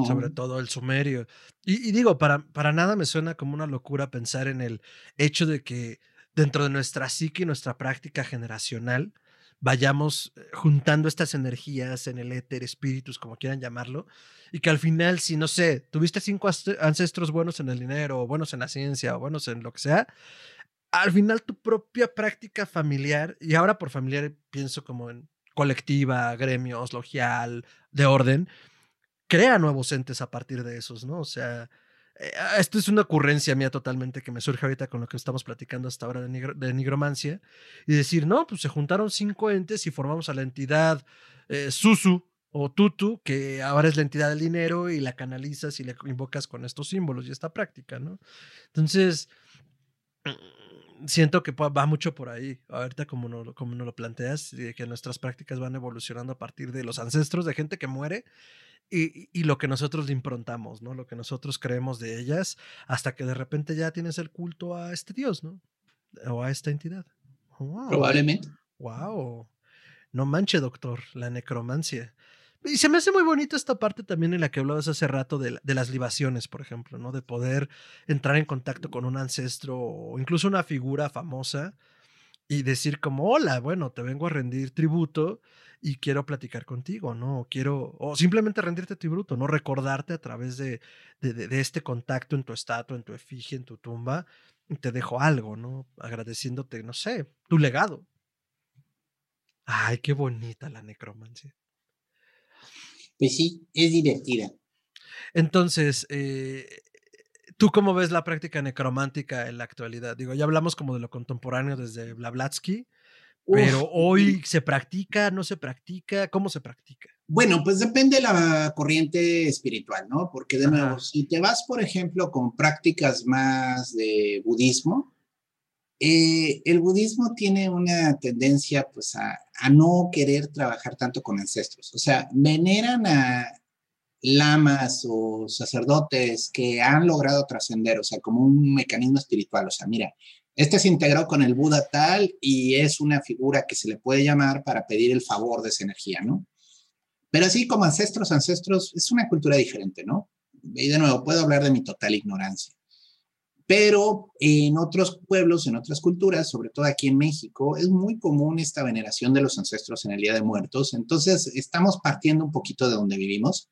Sobre todo el sumerio. Y, y, digo, para, para nada me suena como una locura pensar en el hecho de que dentro de nuestra psique y nuestra práctica generacional, vayamos eh, juntando estas energías en el éter, espíritus, como quieran llamarlo, y que al final, si no sé, tuviste cinco ancestros buenos en el dinero, o buenos en la ciencia, o buenos en lo que sea, al final tu propia práctica familiar, y ahora por familiar pienso como en colectiva, gremios, logial, de orden, crea nuevos entes a partir de esos, ¿no? O sea, esto es una ocurrencia mía totalmente que me surge ahorita con lo que estamos platicando hasta ahora de, nigromancia. Y decir, no, pues se juntaron cinco entes y formamos a la entidad eh, Susu o Tutu, que ahora es la entidad del dinero y la canalizas y la invocas con estos símbolos y esta práctica, ¿no? Entonces, mm, siento que va mucho por ahí. Ahorita como no, como no lo planteas, que nuestras prácticas van evolucionando a partir de los ancestros de gente que muere y, lo que nosotros le improntamos, ¿no? Lo que nosotros creemos de ellas, hasta que de repente ya tienes el culto a este Dios, ¿no? O a esta entidad. Probablemente. Wow. No manche, doctor, la necromancia. Y se me hace muy bonita esta parte también en la que hablabas hace rato de, de, las libaciones, por ejemplo, ¿no? De poder entrar en contacto con un ancestro o incluso una figura famosa y decir como, hola, bueno, te vengo a rendir tributo y quiero platicar contigo, ¿no? quiero, o simplemente rendirte tributo, ¿no? Recordarte a través de, de, este contacto en tu estatua, en tu efigie, en tu tumba, y te dejo algo, ¿no? Agradeciéndote, no sé, tu legado. Ay, qué bonita la necromancia. Pues sí, es divertida. Entonces, eh, ¿tú cómo ves la práctica necromántica en la actualidad? Digo, ya hablamos como de lo contemporáneo desde Blavatsky, pero hoy se practica, no se practica, ¿cómo se practica? Bueno, pues depende de la corriente espiritual, ¿no? Porque de nuevo, si te vas, por ejemplo, con prácticas más de budismo, eh, el budismo tiene una tendencia pues a, a, no querer trabajar tanto con ancestros. O sea, veneran a lamas o sacerdotes que han logrado trascender, o sea, como un mecanismo espiritual. O sea, mira, este se integró con el Buda tal y es una figura que se le puede llamar para pedir el favor de esa energía, ¿no? Pero así como ancestros, ancestros, es una cultura diferente, ¿no? Y de nuevo, puedo hablar de mi total ignorancia. Pero en otros pueblos, en otras culturas, sobre todo aquí en México, es muy común esta veneración de los ancestros en el Día de Muertos. Entonces, estamos partiendo un poquito de donde vivimos.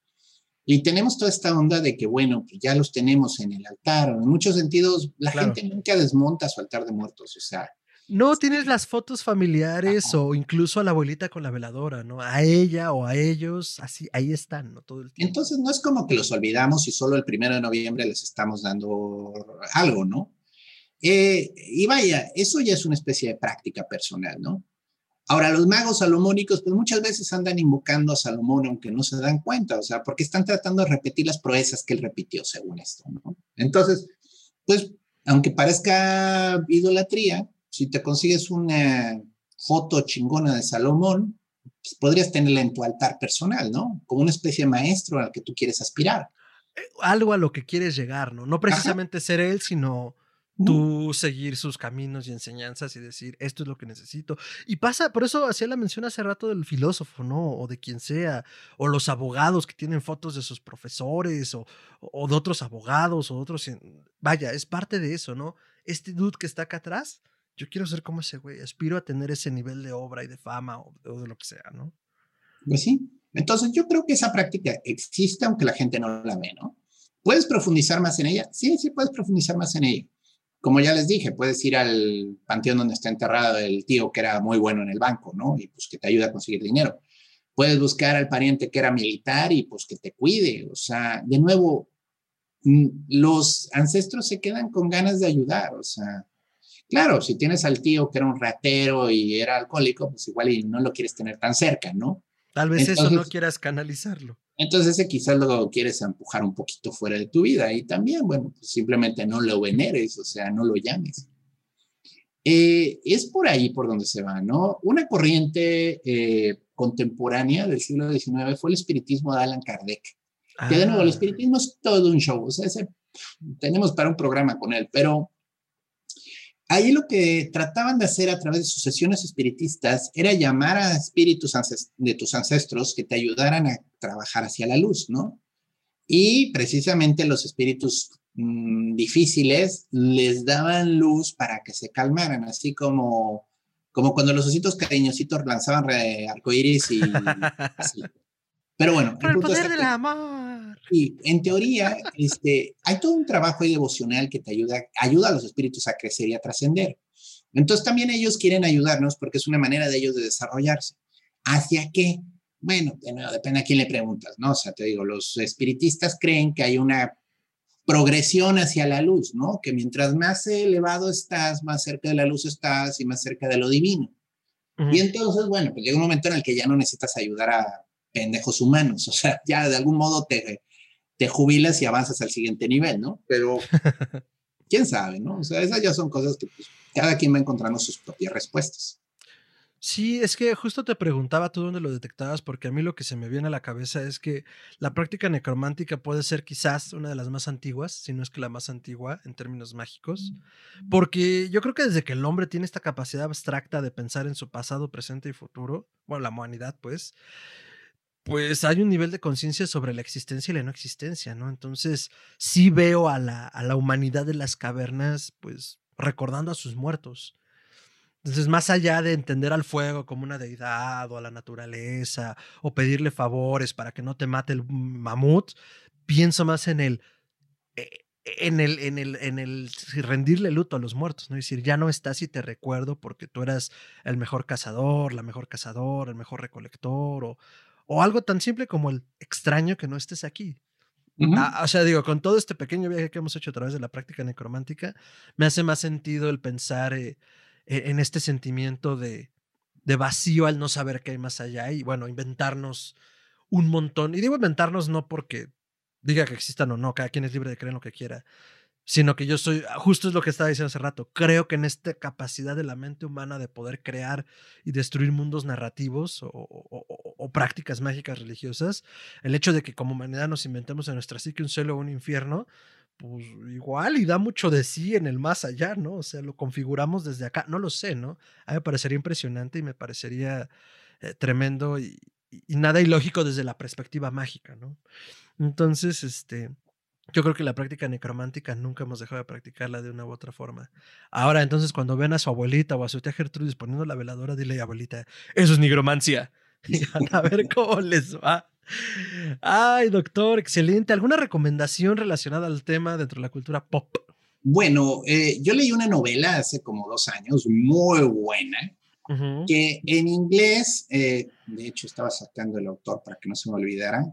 Y tenemos toda esta onda de que, bueno, pues ya los tenemos en el altar. En muchos sentidos, la gente nunca desmonta su altar de muertos. O sea, no tienes las fotos familiares o incluso a la abuelita con la veladora, ¿no? A ella o a ellos, así, ahí están, ¿no? Todo el tiempo. Entonces no es como que los olvidamos y solo el primero de noviembre les estamos dando algo, ¿no? Eh, y vaya, eso ya es una especie de práctica personal, ¿no? Ahora, los magos salomónicos, pues muchas veces andan invocando a Salomón, aunque no se dan cuenta, o sea, porque están tratando de repetir las proezas que él repitió, según esto, ¿no? Entonces, pues, aunque parezca idolatría, si te consigues una foto chingona de Salomón, pues podrías tenerla en tu altar personal, ¿no? Como una especie de maestro al que tú quieres aspirar. Eh, algo a lo que quieres llegar, ¿no? No precisamente ser él, sino tú seguir sus caminos y enseñanzas y decir, esto es lo que necesito. Y pasa, por eso hacía la mención hace rato del filósofo, ¿no? O de quien sea, o los abogados que tienen fotos de sus profesores, o, o de otros abogados, o otros... Vaya, es parte de eso, ¿no? Este dude que está acá atrás yo quiero ser como ese güey, aspiro a tener ese nivel de obra y de fama o, de lo que sea, ¿no? Pues sí. Entonces yo creo que esa práctica existe aunque la gente no la ve, ¿no? ¿Puedes profundizar más en ella? Sí, sí, puedes profundizar más en ella. Como ya les dije, puedes ir al panteón donde está enterrado el tío que era muy bueno en el banco, ¿no? Y pues que te ayuda a conseguir dinero. Puedes buscar al pariente que era militar y pues que te cuide. O sea, de nuevo, mm, los ancestros se quedan con ganas de ayudar. O sea, Claro, si tienes al tío que era un ratero y era alcohólico, pues igual y no lo quieres tener tan cerca, ¿no? Tal vez eso no quieras canalizarlo. Entonces ese quizás lo quieres empujar un poquito fuera de tu vida y también, bueno, pues simplemente no lo veneres, o sea, no lo llames. Eh, es por ahí por donde se va, ¿no? Una corriente eh, contemporánea del siglo XIX fue el espiritismo de Alan Kardec. Que de nuevo, el ah. espiritismo es todo un show, o sea, tenemos para un programa con él, pero Ahí lo que trataban de hacer a través de sus sesiones espiritistas era llamar a espíritus de tus ancestros que te ayudaran a trabajar hacia la luz, ¿no? Y precisamente los espíritus mm, difíciles les daban luz para que se calmaran, así como, como cuando los ositos cariñositos lanzaban arcoíris y así. Pero bueno. Por el, poder del amor. Y en teoría, este, hay todo un trabajo devocional que te ayuda, ayuda a los espíritus a crecer y a trascender. Entonces también ellos quieren ayudarnos porque es una manera de ellos de desarrollarse. ¿Hacia qué? Bueno, de nuevo, depende a quién le preguntas, ¿no? O sea, te digo, los espiritistas creen que hay una progresión hacia la luz, ¿no? Que mientras más elevado estás, más cerca de la luz estás y más cerca de lo divino. Y entonces, bueno, pues llega un momento en el que ya no necesitas ayudar a pendejos humanos, o sea, ya de algún modo te, te jubilas y avanzas al siguiente nivel, ¿no? Pero quién sabe, ¿no? O sea, esas ya son cosas que pues, cada quien va encontrando sus propias respuestas. Sí, es que justo te preguntaba tú dónde lo detectabas, porque a mí lo que se me viene a la cabeza es que la práctica necromántica puede ser quizás una de las más antiguas, si no es que la más antigua en términos mágicos, porque yo creo que desde que el hombre tiene esta capacidad abstracta de pensar en su pasado, presente y futuro, bueno, la humanidad, pues, pues hay un nivel de conciencia sobre la existencia y la no existencia, ¿no? Entonces, sí veo a la, a la humanidad de las cavernas, pues, recordando a sus muertos. Entonces, más allá de entender al fuego como una deidad o a la naturaleza o pedirle favores para que no te mate el mamut, pienso más en el, eh, en el, en el, en el rendirle luto a los muertos, ¿no? Es decir, ya no estás y te recuerdo porque tú eras el mejor cazador, la mejor cazador, el mejor recolector o, o algo tan simple como el extraño que no estés aquí. Ah, o sea, digo, con todo este pequeño viaje que hemos hecho a través de la práctica necromántica, me hace más sentido el pensar eh, e, en este sentimiento de, de vacío al no saber qué hay más allá y, bueno, inventarnos un montón. Y digo inventarnos no porque diga que existan o no, cada quien es libre de creer en lo que quiera, sino que yo soy, ah, justo es lo que estaba diciendo hace rato, creo que en esta capacidad de la mente humana de poder crear y destruir mundos narrativos o, prácticas mágicas religiosas, el hecho de que como humanidad nos inventemos en nuestra psique un cielo o un infierno, pues igual y da mucho de sí en el más allá, ¿no? O sea, lo configuramos desde acá, no lo sé, ¿no? A mí me parecería impresionante y me parecería eh, tremendo y, y nada ilógico desde la perspectiva mágica, ¿no? Entonces, este yo creo que la práctica necromántica nunca hemos dejado de practicarla de una u otra forma. Ahora, entonces, cuando ven a su abuelita o a su tía Gertrudis poniendo la veladora, dile, abuelita, eso es nigromancia. Y van a ver cómo les va. Ay, doctor, excelente. ¿Alguna recomendación relacionada al tema dentro de la cultura pop? Bueno, eh, yo leí una novela hace como dos años, muy buena, que en inglés, eh, de hecho estaba sacando el autor para que no se me olvidara,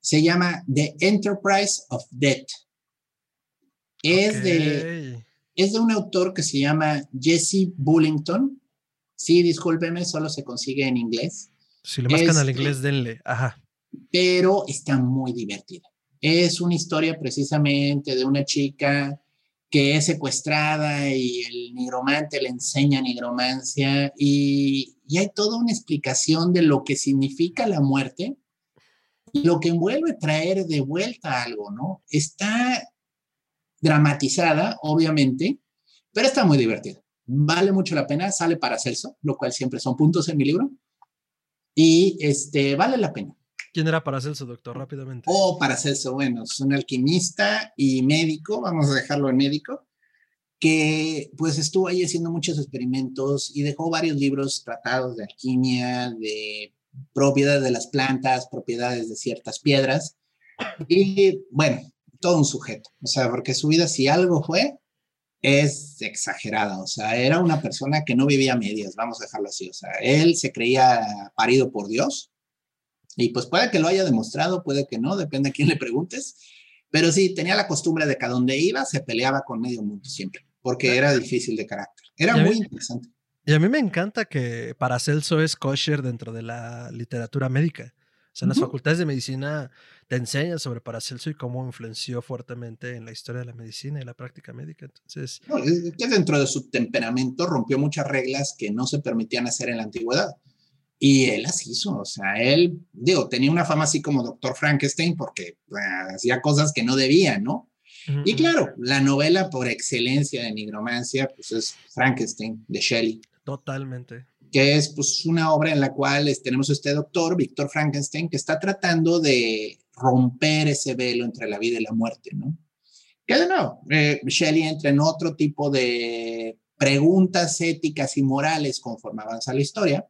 se llama The Enterprise of Death. Es, de, es de un autor que se llama Jesse Bullington. Sí, discúlpeme, solo se consigue en inglés. Si le buscan al inglés, denle. Ajá. Pero está muy divertida. Es una historia precisamente de una chica que es secuestrada y el nigromante le enseña nigromancia y, y, hay toda una explicación de lo que significa la muerte lo que envuelve traer de vuelta algo, ¿no? Está dramatizada, obviamente, pero está muy divertida. Vale mucho la pena, sale para Celso, lo cual siempre son puntos en mi libro. Y este, vale la pena. ¿Quién era Paracelso, doctor? Rápidamente. Oh, Paracelso, bueno, es un alquimista y médico, vamos a dejarlo en médico, que pues estuvo ahí haciendo muchos experimentos y dejó varios libros tratados de alquimia, de propiedades de las plantas, propiedades de ciertas piedras. Y bueno, todo un sujeto, o sea, porque su vida si algo fue, es exagerada, o sea, era una persona que no vivía medias, vamos a dejarlo así, o sea, él se creía parido por Dios. Y pues puede que lo haya demostrado, puede que no, depende a quién le preguntes, pero sí, tenía la costumbre de que a donde iba se peleaba con medio mundo siempre, porque era difícil de carácter, era muy interesante. Y a mí me encanta que Paracelso es kosher dentro de la literatura médica. O sea, en las facultades de medicina te enseñan sobre Paracelso y cómo influenció fuertemente en la historia de la medicina y la práctica médica. Entonces, que dentro de su temperamento rompió muchas reglas que no se permitían hacer en la antigüedad. Y él las hizo, o sea, él, digo, tenía una fama así como doctor Frankenstein porque hacía cosas que no debía, ¿no? Y claro, la novela por excelencia de nigromancia, pues es Frankenstein, de Shelley. Totalmente. Que es pues una obra en la cual tenemos a este doctor, Víctor Frankenstein, que está tratando de romper ese velo entre la vida y la muerte, ¿no? Que de nuevo, eh, Shelley entra en otro tipo de preguntas éticas y morales conforme avanza la historia,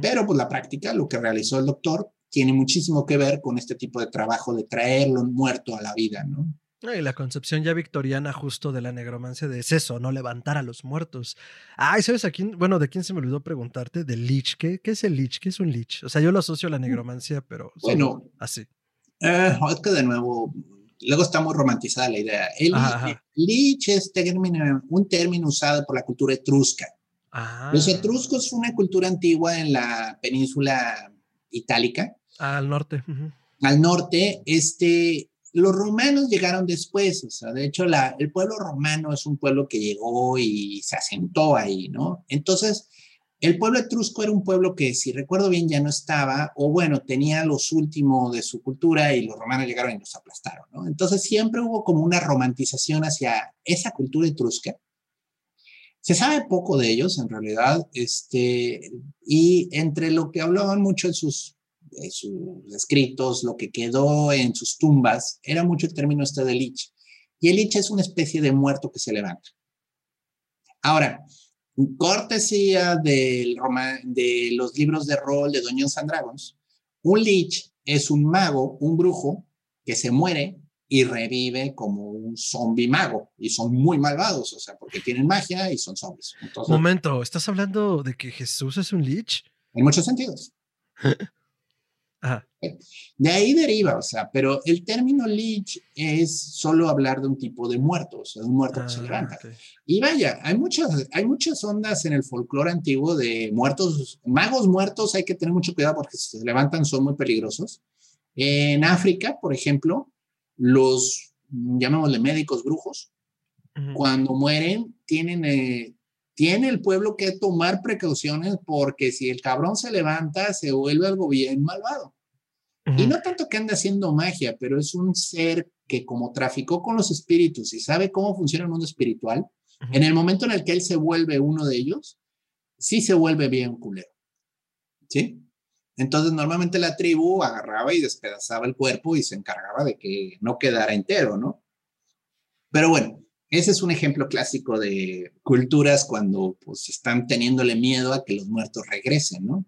pero pues la práctica, lo que realizó el doctor, tiene muchísimo que ver con este tipo de trabajo de traerlo muerto a la vida, ¿no? Y la concepción ya victoriana justo de la negromancia de es eso, no levantar a los muertos. Ay, ¿sabes a quién? Bueno, ¿de quién se me olvidó preguntarte? ¿Del lich? ¿Qué, ¿Qué es el lich? ¿Qué es un lich? O sea, yo lo asocio a la mm. negromancia, pero bueno, así. Eh, es que de nuevo, luego está muy romantizada la idea. El lich es un término usado por la cultura etrusca. Los ah. etruscos fue una cultura antigua en la península itálica. Al norte. Al norte, este, los romanos llegaron después, o sea, de hecho la, el pueblo romano es un pueblo que llegó y se asentó ahí, ¿no? Entonces, el pueblo etrusco era un pueblo que, si recuerdo bien, ya no estaba, o bueno, tenía los últimos de su cultura y los romanos llegaron y los aplastaron, ¿no? Entonces siempre hubo como una romantización hacia esa cultura etrusca. Se sabe poco de ellos, en realidad, este, y entre lo que hablaban mucho en sus, sus escritos, lo que quedó en sus tumbas, era mucho el término este de lich. Y el lich es una especie de muerto que se levanta. Ahora, cortesía del de los libros de rol de Dungeons and Dragons, un Lich es un mago, un brujo, que se muere y revive como un zombie mago. Y son muy malvados, o sea, porque tienen magia y son zombies. Momento, ¿estás hablando de que Jesús es un Lich? En muchos sentidos. De ahí deriva, o sea, pero el término lich es solo hablar de un tipo de muerto, o sea, de un muerto que se ah, levanta. Y vaya, hay muchas, hay muchas ondas en el folclore antiguo de muertos, magos muertos, hay que tener mucho cuidado porque si se levantan son muy peligrosos. En África, por ejemplo, los, llamémosle médicos brujos, cuando mueren, tienen, eh, tiene el pueblo que tomar precauciones porque si el cabrón se levanta, se vuelve algo bien malvado. Y no tanto que ande haciendo magia, pero es un ser que como traficó con los espíritus y sabe cómo funciona el mundo espiritual, en el momento en el que él se vuelve uno de ellos, sí se vuelve bien culero. ¿Sí? Entonces normalmente la tribu agarraba y despedazaba el cuerpo y se encargaba de que no quedara entero, ¿no? Pero bueno, ese es un ejemplo clásico de culturas cuando pues están teniéndole miedo a que los muertos regresen, ¿no?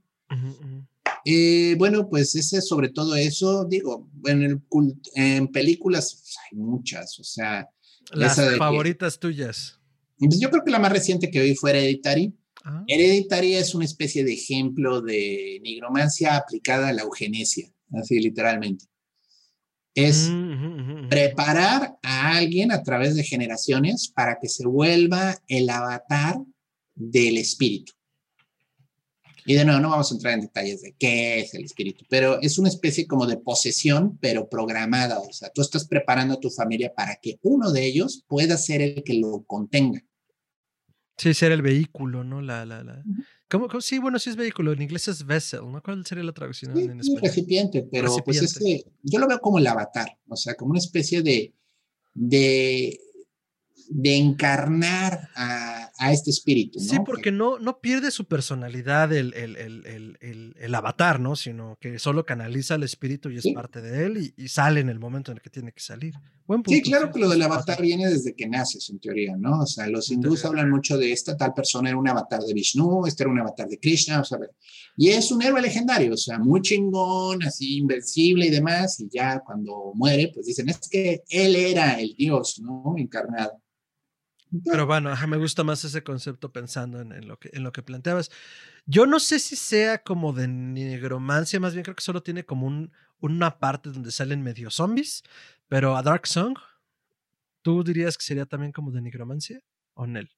Eh, bueno, pues ese sobre todo eso, digo, en, el, en películas pues, hay muchas, o sea. Las favoritas tuyas. Pues, yo creo que la más reciente que vi fue Hereditary. Ah. Hereditary es una especie de ejemplo de nigromancia aplicada a la eugenesia, así literalmente. Es mm, preparar a alguien a través de generaciones para que se vuelva el avatar del espíritu. Y de nuevo, no vamos a entrar en detalles de qué es el espíritu, pero es una especie como de posesión, pero programada. O sea, tú estás preparando a tu familia para que uno de ellos pueda ser el que lo contenga. Sí, ser el vehículo, ¿no? La, la, la. ¿Cómo, Sí, bueno, sí es vehículo. En inglés es vessel, ¿no? ¿Cuál sería la traducción en español? recipiente, pero pues ese, yo lo veo como el avatar, o sea, como una especie de, de de encarnar a, este espíritu. ¿no? Sí, porque no, no pierde su personalidad el, el, avatar, ¿no? Sino que solo canaliza el espíritu y es parte de él y, sale en el momento en el que tiene que salir. sí, claro que lo del avatar viene desde que naces, en teoría, ¿no? O sea, los hindús hablan mucho de esta tal persona era un avatar de Vishnu, este era un avatar de Krishna, o sea, y es un héroe legendario, o sea, muy chingón, así invencible y demás, y ya cuando muere, pues dicen, es que él era el dios, ¿no? Encarnado. Pero bueno, me gusta más ese concepto pensando en, lo que, en lo que planteabas. Yo no sé si sea como de negromancia, más bien creo que solo tiene como un, una parte donde salen medio zombies, pero a Dark Song, ¿tú dirías que sería también como de negromancia o Nel?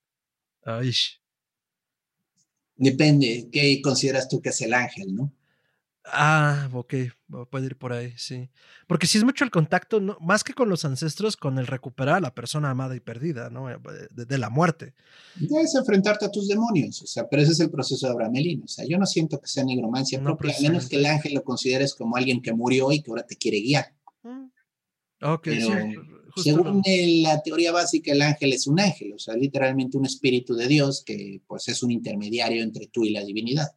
Depende, ¿qué consideras tú que es el ángel, no? Ah, ok, puede ir por ahí, sí. Porque si es mucho el contacto, no, más que con los ancestros, con el recuperar a la persona amada y perdida, ¿no? Eh, de, la muerte. Debes enfrentarte a tus demonios, o sea, pero ese es el proceso de Abramelín. O sea, yo no siento que sea nigromancia propia, a menos que el ángel lo consideres como alguien que murió y que ahora te quiere guiar. Mm. Ok, según la teoría básica, el ángel es un ángel, o sea, literalmente un espíritu de Dios que pues es un intermediario entre tú y la divinidad.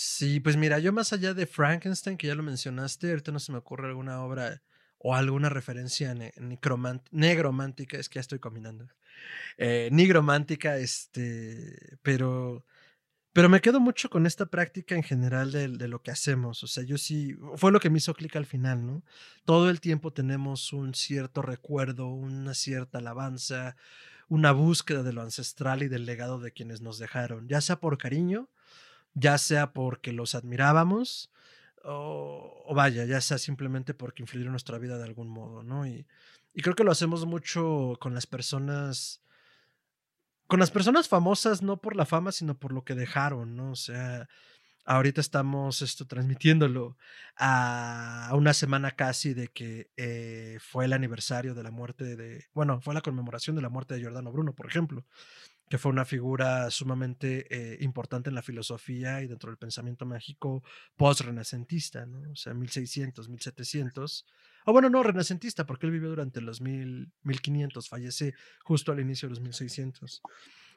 Sí, pues mira, yo más allá de Frankenstein, que ya lo mencionaste, ahorita no se me ocurre alguna obra o alguna referencia negromántica, es que ya estoy combinando. Eh, este, pero, pero me quedo mucho con esta práctica en general de, de, lo que hacemos. O sea, yo sí, fue lo que me hizo clic al final, ¿no? Todo el tiempo tenemos un cierto recuerdo, una cierta alabanza, una búsqueda de lo ancestral y del legado de quienes nos dejaron, ya sea por cariño ya sea porque los admirábamos o, vaya, ya sea simplemente porque influyeron nuestra vida de algún modo, ¿no? Y, y creo que lo hacemos mucho con las personas, con las personas famosas, no por la fama, sino por lo que dejaron, ¿no? O sea, ahorita estamos esto transmitiéndolo a una semana casi de que eh, fue el aniversario de la muerte de, bueno, fue la conmemoración de la muerte de Giordano Bruno, por ejemplo que fue una figura sumamente eh, importante en la filosofía y dentro del pensamiento mágico post-renacentista, ¿no? O sea, 1600, 1700. O bueno, no, renacentista, porque él vivió durante los 1500, fallece justo al inicio de los 1600.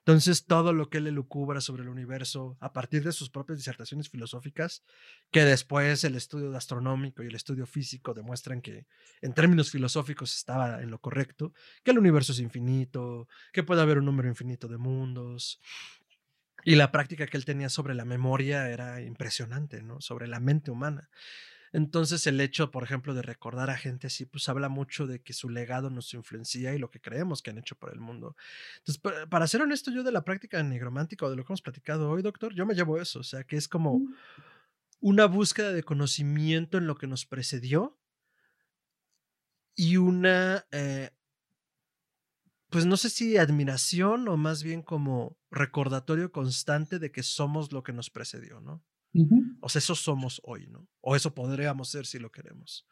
Entonces, todo lo que él elucubra sobre el universo a partir de sus propias disertaciones filosóficas, que después el estudio astronómico y el estudio físico demuestran que en términos filosóficos estaba en lo correcto, que el universo es infinito, que puede haber un número infinito de mundos. Y la práctica que él tenía sobre la memoria era impresionante, ¿no? Sobre la mente humana. Entonces el hecho, por ejemplo, de recordar a gente así, pues habla mucho de que su legado nos influencia y lo que creemos que han hecho por el mundo. Entonces, para ser honesto, yo de la práctica negromántica o de lo que hemos platicado hoy, doctor, yo me llevo eso, o sea, que es como mm. una búsqueda de conocimiento en lo que nos precedió y una, eh, pues no sé si admiración o más bien como recordatorio constante de que somos lo que nos precedió, ¿no? O sea, eso somos hoy, ¿no? O eso podríamos ser si lo queremos.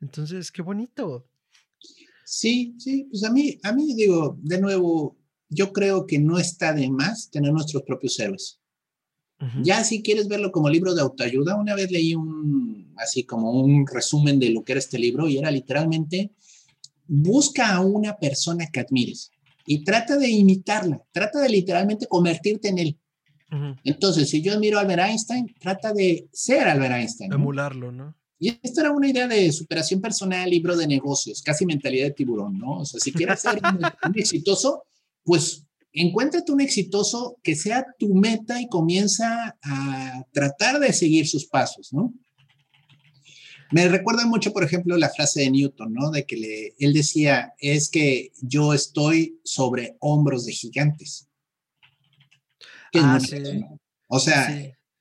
Entonces, qué bonito. Sí, sí, pues a mí, a mí digo, de nuevo, yo creo que no está de más tener nuestros propios héroes. Ya si quieres verlo como libro de autoayuda, una vez leí un, así como un resumen de lo que era este libro y era literalmente, busca a una persona que admires y trata de imitarla, trata de literalmente convertirte en él. Entonces, si yo admiro a Albert Einstein, trata de ser Albert Einstein. Emularlo, ¿no? Y esto era una idea de superación personal, libro de negocios, casi mentalidad de tiburón, ¿no? O sea, si quieres ser un, exitoso, pues encuéntrate un exitoso que sea tu meta y comienza a tratar de seguir sus pasos, ¿no? Me recuerda mucho, por ejemplo, la frase de Newton, ¿no? De que le, él decía, es que yo estoy sobre hombros de gigantes. Ah, sí. O sea,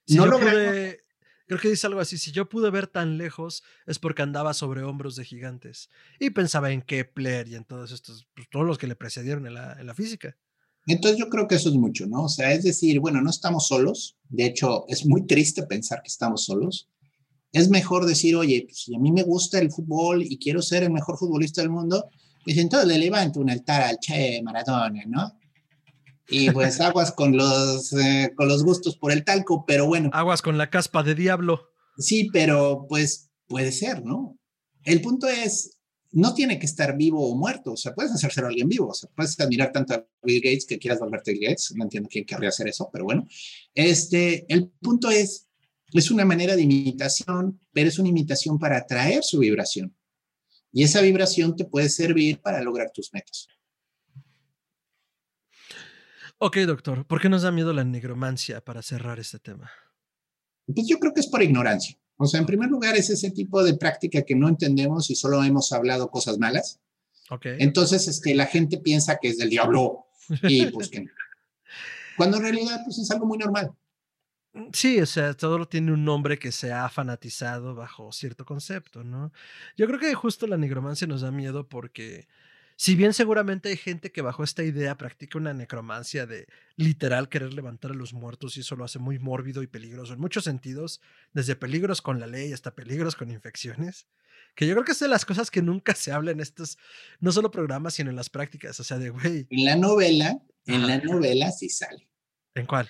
no lo Creo que dice algo así, si yo pude ver tan lejos es porque andaba sobre hombros de gigantes. Y pensaba en Kepler y en todos estos, pues, todos los que le precedieron en la, en la física. Entonces yo creo que eso es mucho, ¿no? O sea, es decir, bueno, no estamos solos. De hecho, es muy triste pensar que estamos solos es mejor decir, oye, pues, si a mí me gusta el fútbol y quiero ser el mejor futbolista del mundo, pues entonces le levanto un altar al Che Maradona, ¿no? Y pues aguas con los, eh, con los gustos por el talco, pero bueno. Aguas con la caspa de diablo. Sí, pero pues puede ser, ¿no? El punto es, no tiene que estar vivo o muerto, o sea, puedes hacérselo a alguien vivo, o sea, puedes admirar tanto a Bill Gates que quieras volverte Bill Gates, no entiendo quién querría hacer eso, pero bueno, este, el punto es, es una manera de imitación, pero es una imitación para atraer su vibración. Y esa vibración te puede servir para lograr tus metas. Ok, doctor, ¿por qué nos da miedo la negromancia para cerrar este tema? Pues yo creo que es por ignorancia. O sea, en primer lugar es ese tipo de práctica que no entendemos y solo hemos hablado cosas malas. Okay. Entonces, es que la gente piensa que es del diablo y pues que Cuando en realidad pues es algo muy normal. Mm, sí, o sea, todo tiene un nombre que se ha fanatizado bajo cierto concepto, ¿no? Yo creo que justo la negromancia nos da miedo porque, si bien seguramente hay gente que bajo esta idea practica una necromancia de literal querer levantar a los muertos y eso lo hace muy mórbido y peligroso en muchos sentidos, desde peligros con la ley hasta peligros con infecciones, que yo creo que es de las cosas que nunca se habla en estos, no solo programas, sino en las prácticas, o sea, de güey. En la novela, en la novela sí sale. ¿En cuál?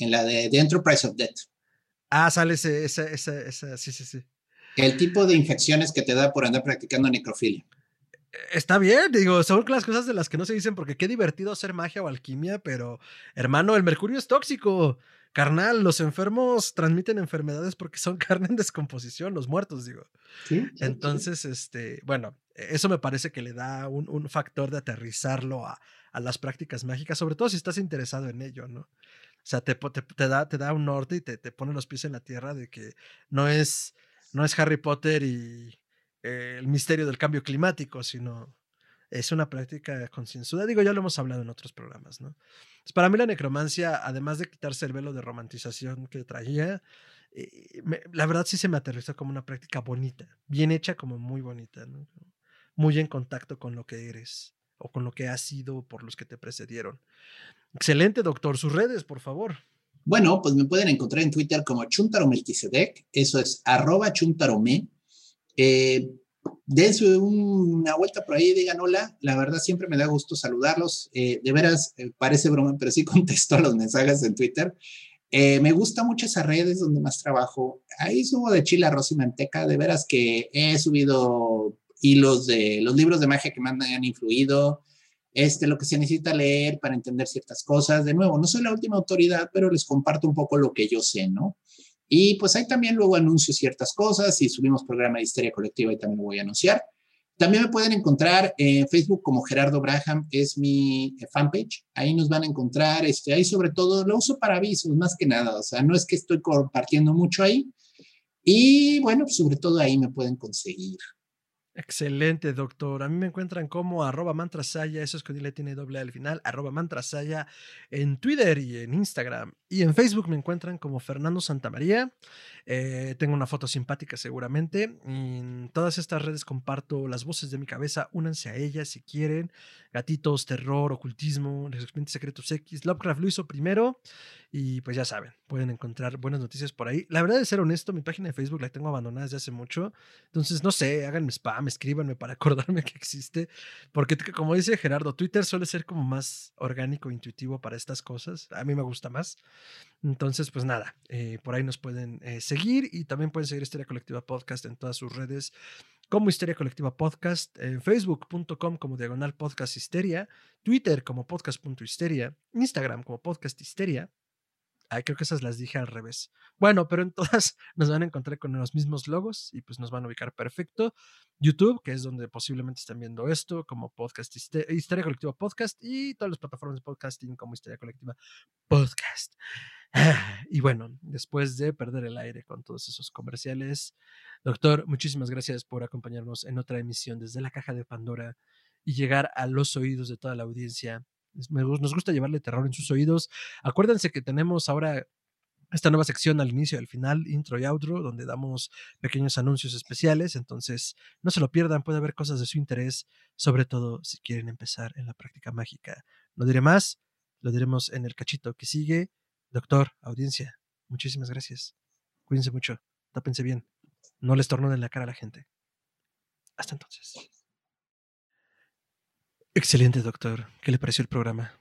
en la de The Enterprise of Death. Ah, sale ese, ese, ese, sí, sí, sí. El tipo de infecciones que te da por andar practicando necrofilia. Está bien, digo, son las cosas de las que no se dicen porque qué divertido hacer magia o alquimia, pero hermano, el mercurio es tóxico. Carnal, los enfermos transmiten enfermedades porque son carne en descomposición, los muertos, digo. ¿Sí? Entonces, este, bueno, eso me parece que le da un, un factor de aterrizarlo a, a, las prácticas mágicas, sobre todo si estás interesado en ello, ¿no? O sea, te, te, da, te da un norte y te, te, pone los pies en la tierra de que no es, no es Harry Potter y eh, el misterio del cambio climático, sino es una práctica concienzuda. Digo, ya lo hemos hablado en otros programas, ¿no? Pues para mí la necromancia, además de quitarse el velo de romantización que traía, eh, la verdad sí se me aterrizó como una práctica bonita, bien hecha como muy bonita. Muy en contacto con lo que eres o con lo que has sido por los que te precedieron. Excelente, doctor. Sus redes, por favor. Bueno, pues me pueden encontrar en Twitter como Chuntaro Melquisedec, eso es arroba chuntarome. Eh, dense una vuelta por ahí, digan hola, la verdad siempre me da gusto saludarlos. Eh, de veras, eh, parece broma, pero sí contesto a los mensajes en Twitter. Eh, me gusta mucho esas redes donde más trabajo. Ahí subo de chile, arroz y manteca. De veras que he subido hilos de los libros de magia que me han influido, este, lo que se necesita leer para entender ciertas cosas. De nuevo, no soy la última autoridad, pero les comparto un poco lo que yo sé, ¿no? Y pues ahí también luego anuncio ciertas cosas y subimos programa de histeria colectiva y también lo voy a anunciar. También me pueden encontrar en Facebook como Gerardo Braham, es mi eh, fanpage. Ahí nos van a encontrar, este, ahí sobre todo lo uso para avisos, más que nada. O sea, no es que estoy compartiendo mucho ahí. Y bueno, sobre todo ahí me pueden conseguir. Excelente, doctor. A mí me encuentran como arroba mantrasaya, eso es con le tiene doble al final, arroba mantrasaya en Twitter y en Instagram. Y en Facebook me encuentran como Fernando Santamaría. Eh, tengo una foto simpática seguramente. En todas estas redes comparto las voces de mi cabeza. Únanse a ellas si quieren. Gatitos, terror, ocultismo, los expedientes secretos X. Lovecraft lo hizo primero. Y pues ya saben, pueden encontrar buenas noticias por ahí. La verdad, de ser honesto, mi página de Facebook la tengo abandonada desde hace mucho. Entonces, no sé, háganme spam, escríbanme para acordarme que existe. Porque, como dice Gerardo, Twitter suele ser como más orgánico, intuitivo para estas cosas. A mí me gusta más. Entonces, pues nada, eh, por ahí nos pueden eh, seguir y también pueden seguir Historia Colectiva Podcast en todas sus redes como Historia Colectiva Podcast, en facebook.com como Diagonal Podcast Histeria, Twitter como podcast.histeria, Instagram como Podcast Histeria, Creo que esas las dije al revés. Bueno, pero en todas nos van a encontrar con los mismos logos y pues nos van a ubicar perfecto. YouTube, que es donde posiblemente estén viendo esto, como podcast, Historia Colectiva Podcast y todas las plataformas de podcasting como Historia Colectiva Podcast. Y bueno, después de perder el aire con todos esos comerciales, doctor, muchísimas gracias por acompañarnos en otra emisión desde la caja de Pandora y llegar a los oídos de toda la audiencia. Nos gusta llevarle terror en sus oídos. Acuérdense que tenemos ahora esta nueva sección al inicio y al final, intro y outro, donde damos pequeños anuncios especiales. Entonces, no se lo pierdan, puede haber cosas de su interés, sobre todo si quieren empezar en la práctica mágica. No diré más, lo diremos en el cachito que sigue. Doctor, audiencia, muchísimas gracias. Cuídense mucho, tápense bien, no les en la cara a la gente. Hasta entonces. Excelente, doctor. ¿Qué le pareció el programa?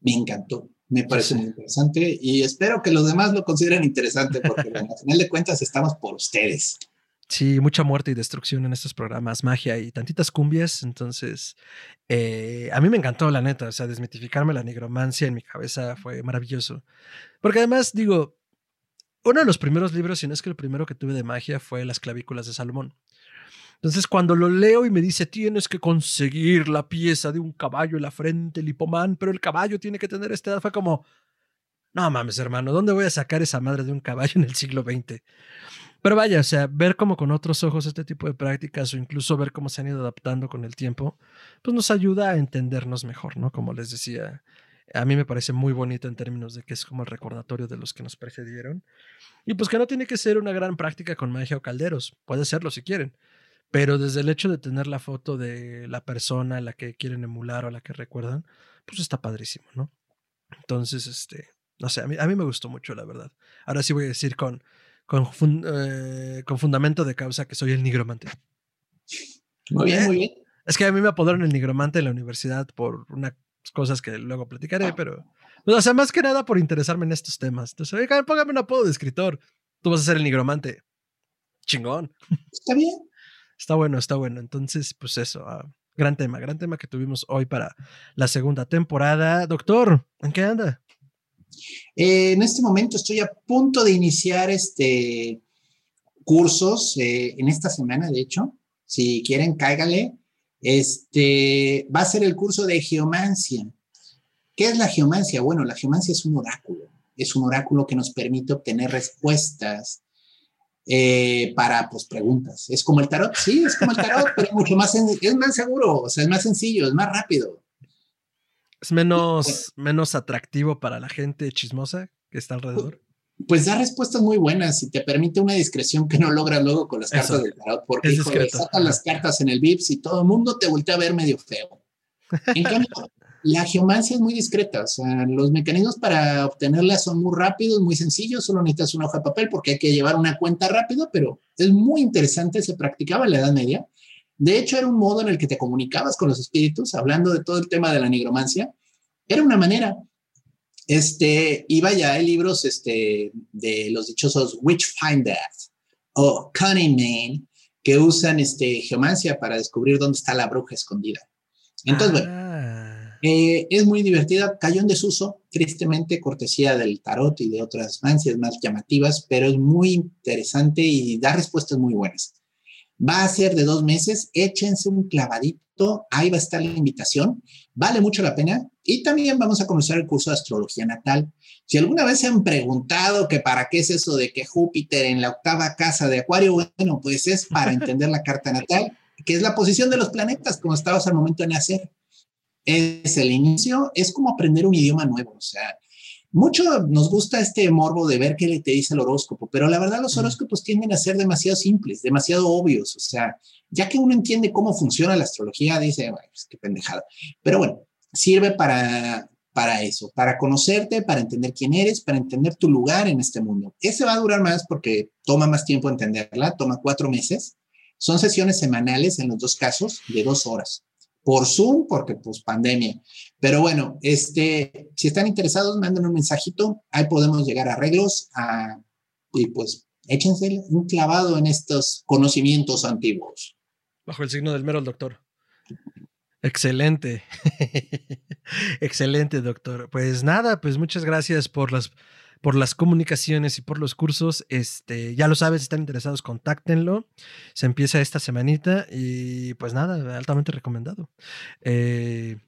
Me encantó. Me parece muy interesante y espero que los demás lo consideren interesante porque al final de cuentas estamos por ustedes. Sí, mucha muerte y destrucción en estos programas, magia y tantitas cumbias. Entonces, eh, a mí me encantó, la neta. O sea, desmitificarme la nigromancia en mi cabeza fue maravilloso. Porque además, digo, uno de los primeros libros, si no es que el primero que tuve de magia, fue Las clavículas de Salomón. Entonces, cuando lo leo y me dice, tienes que conseguir la pieza de un caballo en la frente, Lipomán, pero el caballo tiene que tener esta edad, fue como, no mames, hermano, ¿dónde voy a sacar esa madre de un caballo en el siglo XX? Pero vaya, o sea, ver como con otros ojos este tipo de prácticas o incluso ver cómo se han ido adaptando con el tiempo, pues nos ayuda a entendernos mejor, ¿no? Como les decía, a mí me parece muy bonito en términos de que es como el recordatorio de los que nos precedieron. Y pues que no tiene que ser una gran práctica con magia o calderos, puede serlo si quieren, pero desde el hecho de tener la foto de la persona a la que quieren emular o a la que recuerdan, pues está padrísimo, ¿no? Entonces, este, no sé, a mí, a mí me gustó mucho, la verdad. Ahora sí voy a decir con, con, eh, con fundamento de causa que soy el nigromante. Muy bien, muy bien. Es que a mí me apodaron el nigromante en la universidad por unas cosas que luego platicaré, pero, pues, o sea, más que nada por interesarme en estos temas. Entonces, oiga, póngame un apodo de escritor. Tú vas a ser el nigromante. Chingón. Está bien. Está bueno, está bueno. Entonces, pues eso, ah, gran tema, gran tema que tuvimos hoy para la segunda temporada. Doctor, ¿en qué anda? Eh, en este momento estoy a punto de iniciar este cursos eh, en esta semana, de hecho. Si quieren, cáigale. Este va a ser el curso de geomancia. ¿Qué es la geomancia? Bueno, la geomancia es un oráculo. Es un oráculo que nos permite obtener respuestas eh, para pues preguntas. Es como el tarot, sí, es como el tarot, pero mucho más, es más seguro, o sea, es más sencillo, es más rápido. Es menos, menos atractivo para la gente chismosa que está alrededor. Pues da respuestas muy buenas y te permite una discreción que no logras luego con las cartas del tarot, porque hijo, sacan las cartas en el VIPS y todo el mundo te voltea a ver medio feo. En cambio, la geomancia es muy discreta, o sea, los mecanismos para obtenerla son muy rápidos, muy sencillos, solo necesitas una hoja de papel porque hay que llevar una cuenta rápido, pero es muy interesante, se practicaba en la Edad Media. De hecho, era un modo en el que te comunicabas con los espíritus, hablando de todo el tema de la nigromancia. Era una manera. Este, y vaya, hay libros este, de los dichosos Witchfinders o Cunning Man que usan este, geomancia para descubrir dónde está la bruja escondida. Entonces, bueno, ah. Eh, es muy divertida, cayó en desuso, tristemente, cortesía del tarot y de otras mancias más llamativas, pero es muy interesante y da respuestas muy buenas. Va a ser de dos meses, échense un clavadito, ahí va a estar la invitación, vale mucho la pena. Y también vamos a comenzar el curso de astrología natal. Si alguna vez se han preguntado que para qué es eso de que Júpiter en la octava casa de Acuario, bueno, pues es para entender la carta natal, que es la posición de los planetas, como estabas al momento de nacer es el inicio, es como aprender un idioma nuevo, o sea, mucho nos gusta este morbo de ver qué te dice el horóscopo, pero la verdad los horóscopos tienden a ser demasiado simples, demasiado obvios, o sea, ya que uno entiende cómo funciona la astrología, dice, pues qué pendejada. Pero bueno, sirve para, para eso, para conocerte, para entender quién eres, para entender tu lugar en este mundo. Ese va a durar más porque toma más tiempo entenderla, toma cuatro meses. Son sesiones semanales en los dos casos de dos horas por Zoom, porque pues pandemia. Pero bueno, este, si están interesados, manden un mensajito, ahí podemos llegar a arreglos a, y pues échense un clavado en estos conocimientos antiguos. Bajo el signo del mero doctor. Excelente. Excelente, doctor. Pues nada, pues muchas gracias por las por las comunicaciones y por los cursos, este, ya lo sabes, si están interesados, contáctenlo. Se empieza esta semanita y pues nada, altamente recomendado. Eh,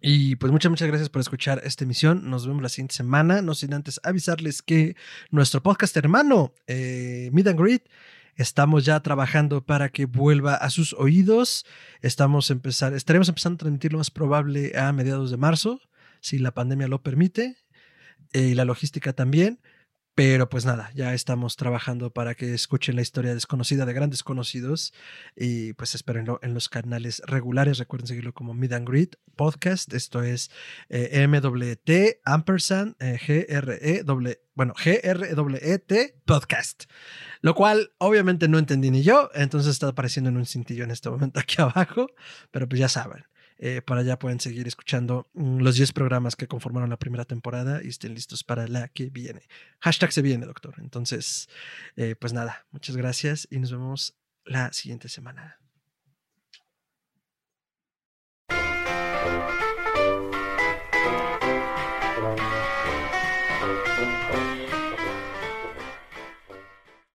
y pues muchas, muchas gracias por escuchar esta emisión. Nos vemos la siguiente semana. No sin antes avisarles que nuestro podcast hermano, eh, Meet and Greet, estamos ya trabajando para que vuelva a sus oídos. Estamos empezar, estaremos empezando a transmitir lo más probable a mediados de marzo, si la pandemia lo permite, eh, y la logística también. Pero pues nada, ya estamos trabajando para que escuchen la historia desconocida de grandes conocidos y pues espérenlo en los canales regulares. Recuerden seguirlo como Mid and Greet Podcast. Esto es eh, MWT Ampersand eh, GRE bueno, G-R-E-T Podcast. Lo cual obviamente no entendí ni yo, entonces está apareciendo en un cintillo en este momento aquí abajo, pero pues ya saben. Eh, para allá pueden seguir escuchando mm, los 10 programas que conformaron la primera temporada y estén listos para la que viene. Hashtag se viene, doctor. Entonces, eh, pues nada, muchas gracias y nos vemos la siguiente semana.